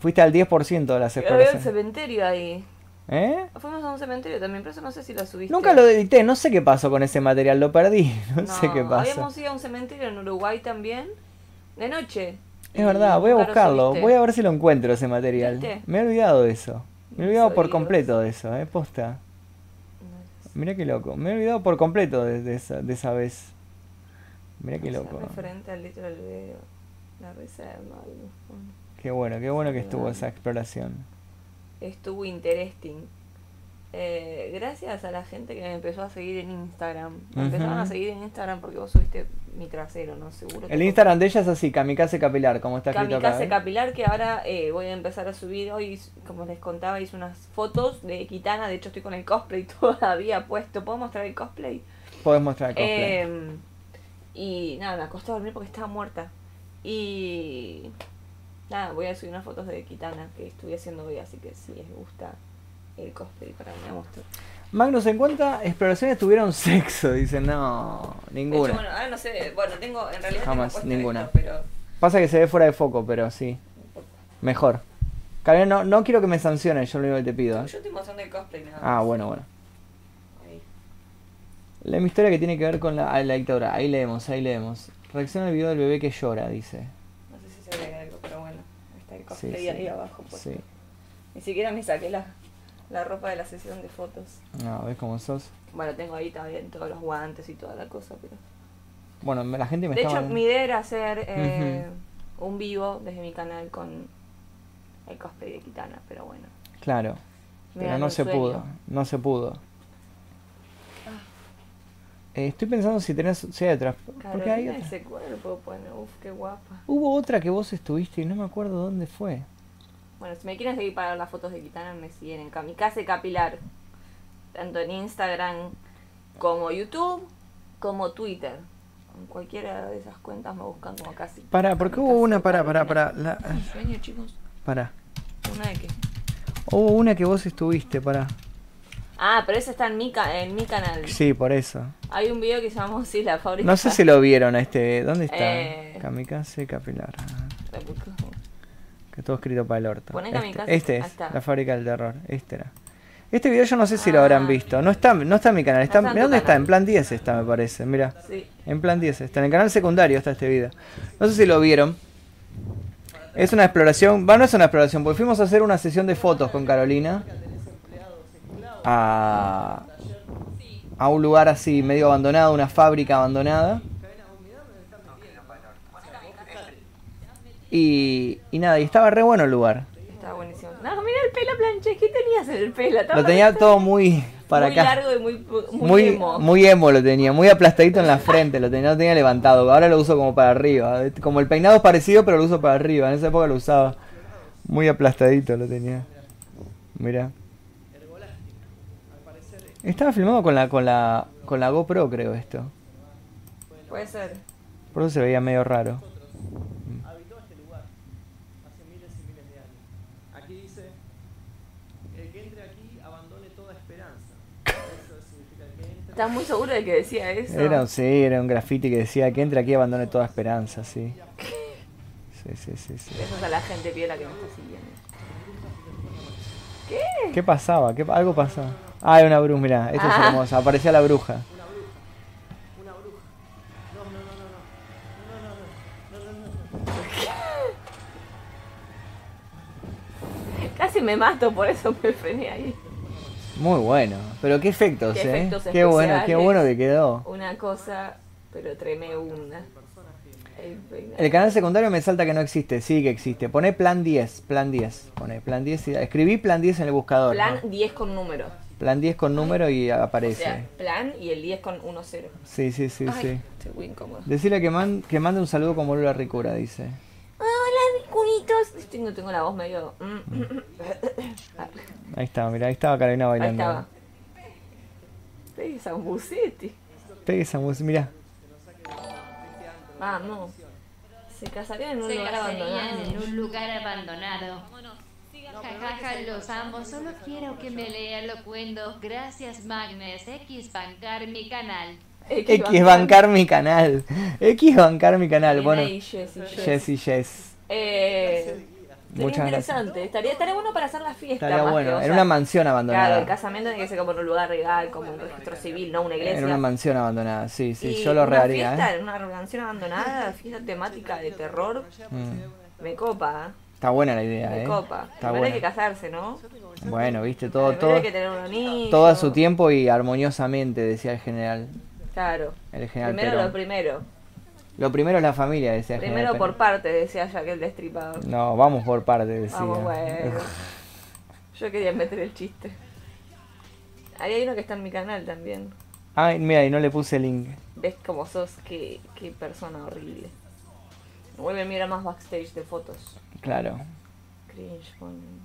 Fuiste al 10% de las Había un exploraciones. cementerio ahí. ¿Eh? Fuimos a un cementerio también, pero eso no sé si lo subiste. Nunca lo edité, no sé qué pasó con ese material, lo perdí, no, sé qué pasó. Habíamos ido a un cementerio en Uruguay también, de noche. Es verdad, voy a buscarlo, voy a ver si lo encuentro ese material. ¿Viste? Me he olvidado de eso. Me he olvidado por oídos. completo de eso, eh, posta. Mira qué loco, me he olvidado por completo de, de esa, de esa vez. Mira qué loco. referente al litro del video. La reserva. Qué bueno, qué bueno que estuvo esa exploración. Estuvo interesting. Eh, gracias a la gente que me empezó a seguir en Instagram. Me empezaron a seguir en Instagram porque vos subiste mi trasero, ¿no? Seguro. que El Instagram de ella es así, Kamikaze Capilar, como está escrito acá. Kamikaze ¿eh? Capilar que ahora eh, voy a empezar a subir hoy, como les contaba, hice unas fotos de Kitana, de hecho estoy con el cosplay todavía puesto, ¿puedo mostrar el cosplay? Podés mostrar el cosplay. Eh, y nada, me acosté a dormir porque estaba muerta. Y nada, voy a subir unas fotos de Kitana que estuve haciendo hoy, así que si les gusta el cosplay para mí, mostro. Magnus, ¿en cuántas exploraciones tuvieron sexo? Dice, no, De ninguna. hecho, bueno, ahora no sé, bueno, tengo, en realidad Jamás, tengo ninguna. esto, pero Pasa que se ve fuera de foco, pero sí. Mejor. Carolina, no, no quiero que me sanciones, yo lo único que te pido. ¿eh? yo estoy mostrando el cosplay nada Ah, más. bueno, bueno. Ahí. La historia que tiene que ver con la, ah, la dictadura. Ahí leemos, ahí leemos. Reacciona al video del bebé que llora, dice. No sé si se ve algo, pero bueno, Sí, cosplay sí. ahí abajo. Pues. Sí. Ni siquiera me saqué la, la ropa de la sesión de fotos. No, ¿ves cómo sos? Bueno, tengo ahí también todos los guantes y toda la cosa, pero... Bueno, la gente me De estaba... hecho, mi idea era hacer eh, un vivo desde mi canal con el cosplay de Kitana, pero bueno. Claro. Me Pero no se sueño. pudo, no se pudo. Eh, estoy pensando si tenés... Hay otra. Porque hay otra. ese cuerpo, bueno, uff, qué guapa. Hubo otra que vos estuviste y no me acuerdo dónde fue. Bueno, si me quieren seguir para ver las fotos de Kitana, me siguen en Kamikaze Capilar. Tanto en Instagram como YouTube, como Twitter. En cualquiera de esas cuentas me buscan como casi. Para, porque hubo una, para, para, para. La, sueño, chicos. para. ¿Una de qué? Hubo una que vos estuviste, para. Ah, pero esa está en mi, ca- en mi canal. Sí, por eso. Hay un video que se llama Sí, la fábrica. No sé si lo vieron a este. ¿Dónde está? Eh. Kamikaze Capilar. Que todo escrito para el orto. Poné Este, Kamikaze. este es, la fábrica del terror. Este era. Este video yo no sé si lo habrán Ah. visto. No está, no está en mi canal. Está, ¿Dónde está? En plan 10 está, me parece. Mira. Sí. En plan 10 está. En el canal secundario está este video. No sé si lo vieron. Es una exploración. Va, no es una exploración, porque fuimos a hacer una sesión de fotos con Carolina. A, a un lugar así medio abandonado, una fábrica abandonada. Y, y nada, y estaba re bueno el lugar. Estaba buenísimo. No, mira el pelo planché. ¿Qué tenías en el pelo? Lo tenía todo muy para muy acá. largo y muy, muy, Muy, emo. muy emo lo tenía, muy aplastadito en la frente, lo tenía, no tenía levantado. Ahora lo uso como para arriba. Como el peinado es parecido, pero lo uso para arriba. En esa época lo usaba. Muy aplastadito lo tenía. Mira. Estaba filmado con la, con la, con la GoPro, creo esto. Puede ser. Por eso se veía medio raro. Habitó este lugar hace miles y miles de años. Aquí dice, el que entre aquí abandone toda esperanza. Eso significa que entre... ¿Estás muy seguro de que decía eso? Era, sí, era un graffiti que decía que entre aquí abandone toda esperanza, sí. Sí, sí, sí, sí. Besos a la gente piola que me está siguiendo. ¿Qué pasaba? ¿Qué, pa- algo pasaba. Ah, hay una bruja, mirá, esto es Ah. hermoso. Aparecía la bruja. Una bruja. No, no, no, no, no. No, no, no, no, no, no. Casi me mato, por eso me frené ahí. Muy bueno. Pero qué efectos, Qué eh. efectos qué bueno, qué bueno que quedó. Una cosa, pero tremenda. El canal secundario me salta que no existe, sí que existe. Pone plan 10, plan 10. Pone plan 10 y escribí plan 10 en el buscador. Plan ¿no? 10 con número. Plan 10 con número y O aparece. sea, plan y el 10 con 1-0. Sí, sí, sí, Ay, sí. estoy muy incómoda. Decirle que, man- que mande un saludo como Lola Ricura, dice. Hola, cunitos. Tengo, tengo la voz medio. Ahí estaba, mirá, ahí estaba Carolina Ahí bailando. estaba. Pegue Zambucetti. Pegue esa música, mirá. Vamos. Se casarían en un Se lugar casarían abandonado. en un lugar abandonado. Jajaja, los amo. Solo quiero que me lea lo cuento. Gracias, Magnes. X bancar mi canal. X bancar mi canal. X bancar mi canal. Bueno, y Jessy, Jess. Eh, sería Muchas gracias. interesante. Estaría, estaría bueno para hacer la fiesta. Estaría más bueno. que, En sea, una mansión Claro, abandonada. el casamiento tiene que ser como en un lugar legal, como un registro civil, no una iglesia. En una mansión abandonada, sí, sí, Y yo lo una reharía, fiesta ¿eh? en una mansión abandonada, fiesta temática de terror, Mm. me copa, Está buena la idea, me ¿eh? copa. Está Primero hay que casarse, ¿no? Bueno, viste, todo, Primero todo, hay que tener un anillo. todo a su tiempo y armoniosamente, decía el general. Claro. El general Primero Perón. lo primero. Lo primero es la familia, decía Primero General por Pérez. parte, decía ya que el destripador. No, vamos por parte, decía. Vamos, bueno. Yo quería meter el chiste. Ahí hay uno que está en mi canal también. Ay, mira, y no le puse link. ¿Ves cómo sos? Qué, qué persona horrible. Vuelve a mirar más backstage de fotos. Claro. Cringe, ponen.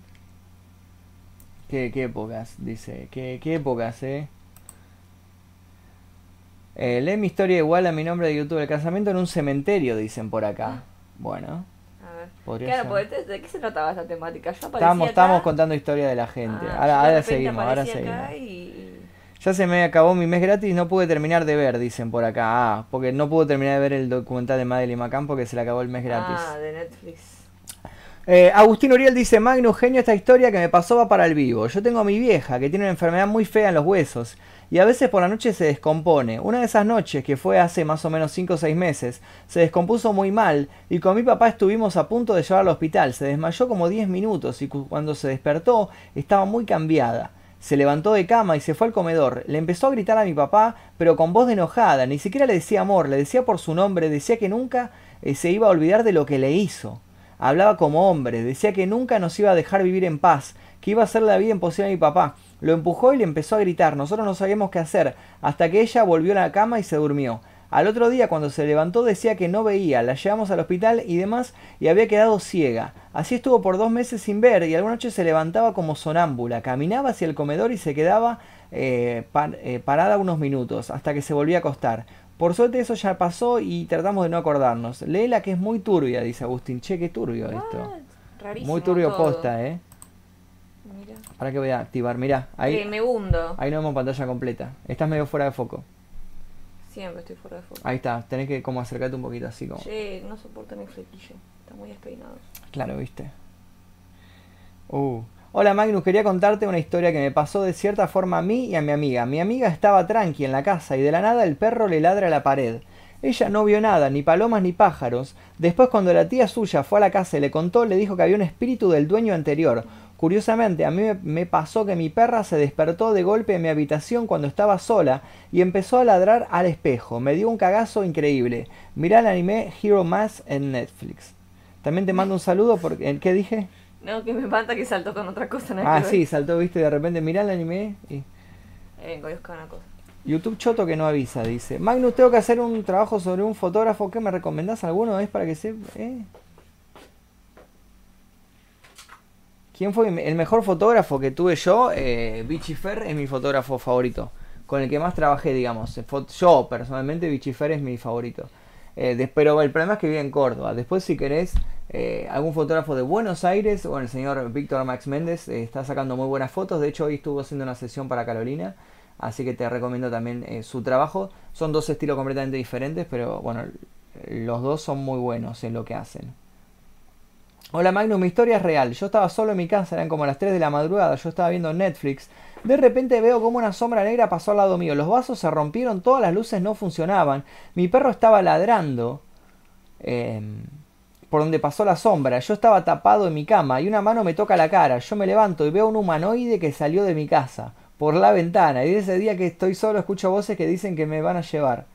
Qué, qué épocas, dice. Qué, qué épocas, eh. Eh, lee mi historia igual a mi nombre de YouTube. El casamiento en un cementerio, dicen por acá. Bueno, A ver. Claro, ser. ¿de qué se trataba esta temática? Yo acá, estábamos contando historia de la gente. ah, ahora ahora seguimos, ahora seguimos. y- Ya se me acabó mi mes gratis no pude terminar de ver, dicen por acá. Ah, porque no pude terminar de ver el documental de Madeline McCann porque se le acabó el mes gratis. Ah, de Netflix. Eh, Agustín Uriel dice, Magnus, genio, esta historia que me pasó va para el vivo. Yo tengo a mi vieja, que tiene una enfermedad muy fea en los huesos, y a veces por la noche se descompone. Una de esas noches, que fue hace más o menos 5 o 6 meses, se descompuso muy mal, y con mi papá estuvimos a punto de llevarla al hospital. Se desmayó como 10 minutos, y cu- cuando se despertó, estaba muy cambiada. Se levantó de cama y se fue al comedor. Le empezó a gritar a mi papá, pero con voz de enojada. Ni siquiera le decía amor, le decía por su nombre, decía que nunca eh, se iba a olvidar de lo que le hizo. Hablaba como hombre, decía que nunca nos iba a dejar vivir en paz, que iba a hacer la vida imposible a mi papá. Lo empujó y le empezó a gritar. Nosotros no sabíamos qué hacer, hasta que ella volvió a la cama y se durmió. Al otro día, cuando se levantó, decía que no veía. La llevamos al hospital y demás, y había quedado ciega. Así estuvo por dos meses sin ver, y alguna noche se levantaba como sonámbula. Caminaba hacia el comedor y se quedaba eh, par- eh, parada unos minutos, hasta que se volvía a acostar. Por suerte eso ya pasó y tratamos de no acordarnos. Léela que es muy turbia, dice Agustín. Che, qué turbio esto. What? Rarísimo Muy turbio todo. posta, eh. Mira. Ahora que voy a activar, mirá, ahí, Eh, me hundo. ahí no vemos pantalla completa. Estás medio fuera de foco. Siempre estoy fuera de foco. Ahí está, tenés que como acercarte un poquito así como. Che, no soporto mi flequillo. Está muy despeinado. Claro, viste. Uh. Hola Magnus, quería contarte una historia que me pasó de cierta forma a mí y a mi amiga. Mi amiga estaba tranqui en la casa y de la nada el perro le ladra a la pared. Ella no vio nada, ni palomas ni pájaros. Después cuando la tía suya fue a la casa y le contó, le dijo que había un espíritu del dueño anterior. Curiosamente, a mí me- pasó que mi perra se despertó de golpe en mi habitación cuando estaba sola y empezó a ladrar al espejo. Me dio un cagazo increíble. Mirá el anime Hero Mass en Netflix. También te mando un saludo porque... ¿Qué dije? No, que me espanta que saltó con otra cosa. Ah, sí, saltó, viste, de repente, mirá el anime y... Eh, una cosa. YouTube Choto que no avisa, dice. Magnus, tengo que hacer un trabajo sobre un fotógrafo. ¿Qué me recomendás alguno? ¿Es para que se... eh? ¿Quién fue el mejor fotógrafo que tuve yo? Eh, es mi fotógrafo favorito. Con el que más trabajé, digamos. Fo- Yo, personalmente, Vichy Fer es mi favorito. Eh, pero el problema es que vive en Córdoba. Después, si querés, eh, algún fotógrafo de Buenos Aires, o el señor Víctor Max Méndez, eh, está sacando muy buenas fotos. De hecho, hoy estuvo haciendo una sesión para Carolina. Así que te recomiendo también eh, su trabajo. Son dos estilos completamente diferentes, pero bueno, los dos son muy buenos en lo que hacen. Hola Magnus, mi historia es real. Yo estaba solo en mi casa, eran como las 3 de la madrugada, yo estaba viendo Netflix. De repente veo como una sombra negra pasó al lado mío. Los vasos se rompieron, todas las luces no funcionaban. Mi perro estaba ladrando eh, por donde pasó la sombra. Yo estaba tapado en mi cama y una mano me toca la cara. Yo me levanto y veo un humanoide que salió de mi casa por la ventana. Y de ese día que estoy solo escucho voces que dicen que me van a llevar.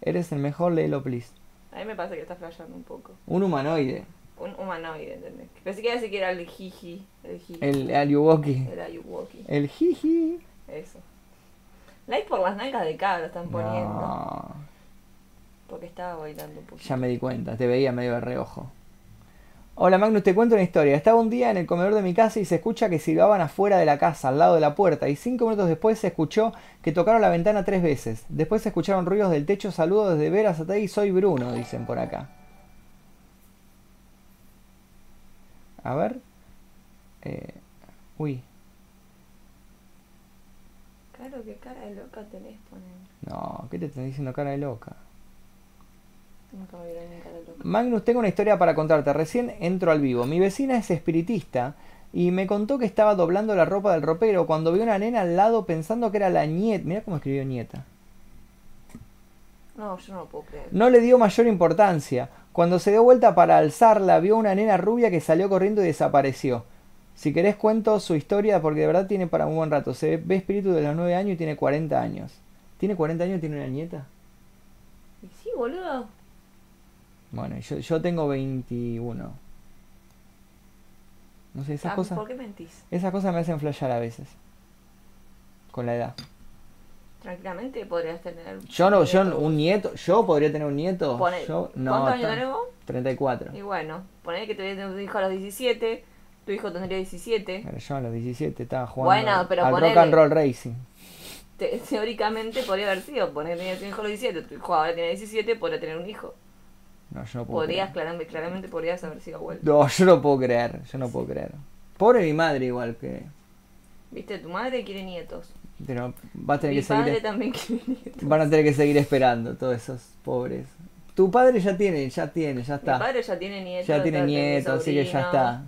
Eres el mejor, léelo, please. A mí me parece que está flasheando un poco. Un humanoide. Un humanoide, ¿entendés? Pensé que iba a decir que era el jiji. El jiji. El Ayuwoki. El Ayuwoki. El jiji. Eso. Like por las nalgas de cabra están poniendo. No, Porque estaba bailando un poquito. ya me di cuenta, te veía medio de reojo. Hola Magnus, te cuento una historia. Estaba un día en el comedor de mi casa y se escucha que silbaban afuera de la casa, al lado de la puerta, y cinco minutos después se escuchó que tocaron la ventana tres veces. Después se escucharon ruidos del techo. Saludos desde Veras y soy Bruno, dicen por acá. A ver. Eh, uy, Claro, qué cara de loca tenés, ponen. no, ¿qué te están diciendo cara de loca? Nunca me vieron ni cara de loca. Magnus, tengo una historia para contarte. Recién entro al vivo. Mi vecina es espiritista y me contó que estaba doblando la ropa del ropero cuando vio una nena al lado pensando que era la nieta. Mira cómo escribió nieta. No, yo no lo puedo creer. No le dio mayor importancia. Cuando se dio vuelta para alzarla, vio una nena rubia que salió corriendo y desapareció. Si querés cuento su historia porque de verdad tiene para un buen rato. Se ve espíritu de los 9 años y tiene 40 años. ¿Tiene 40 años y tiene una nieta? Y sí, boludo. Bueno, yo, yo tengo 21. No sé, esas Ah, cosas. ¿Por qué mentís? Esas cosas me hacen flashear a veces. Con la edad. Tranquilamente podrías tener. Yo no, yo un nieto, yo podría tener un nieto. Pone- yo, no, ¿Cuántos años tenés vos? 34. Y bueno, poner que tuvieras un hijo a los 17, tu hijo tendría 17. Pero yo a los 17 estaba jugando Bueno, pero al ponele- Rock and Roll Racing. Te- teóricamente podría haber sido, poner que tenías un hijo a los 17, tu hijo ahora tiene 17, podría tener un hijo. No, yo no puedo Podrías, creer. claramente, claramente podrías haber sido abuelo. No, yo no puedo creer, yo no puedo creer. Pobre mi madre igual que... Viste, tu madre quiere nietos. Pero va a tener Mi que seguir... padre también quiere nietos. Van a tener que seguir esperando todos esos pobres. Tu padre ya tiene, ya tiene, ya Mi está. padre ya tiene nietos. Ya tiene nietos, así que ya está.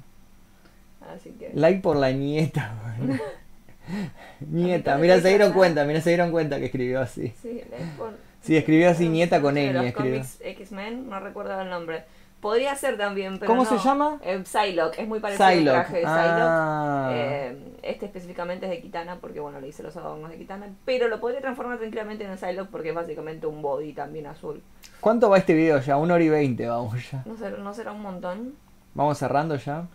Así que. Like por la nieta, bueno. Nieta, mira, se dieron cuenta, mira, se dieron cuenta que escribió así. Sí, es por- Sí, escribió así nieta con N, los escribió. cómics X-Men, no recuerdo el nombre. Podría ser también, pero ¿Cómo no. se llama? Eh, Psylocke, es muy parecido al traje de Psylocke. Ah. Eh, este específicamente es de Kitana, porque bueno, le hice los adornos de Kitana, pero lo podría transformar tranquilamente en Psylocke porque es básicamente un body también azul. ¿Cuánto va este video ya? Una hora y veinte vamos ya. No será, no será un montón Vamos cerrando ya.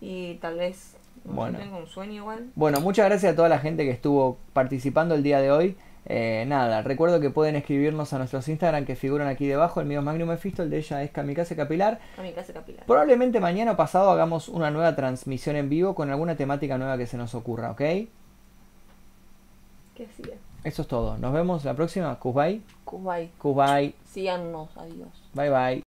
y tal vez no Bueno. tengo un sueño igual. Bueno, muchas gracias a toda la gente que estuvo participando el día de hoy. Eh, nada, recuerdo que pueden escribirnos a nuestros Instagram que figuran aquí debajo. El mío es Magnum Mephisto, el de ella es Kamikaze Capilar. A mi casa capilar. Probablemente mañana o pasado hagamos una nueva transmisión en vivo con alguna temática nueva que se nos ocurra, ¿ok? ¿Qué hacía? Eso es todo. Nos vemos la próxima. Kubai. Kuwait. Kubai. Síganos, adiós. Bye bye.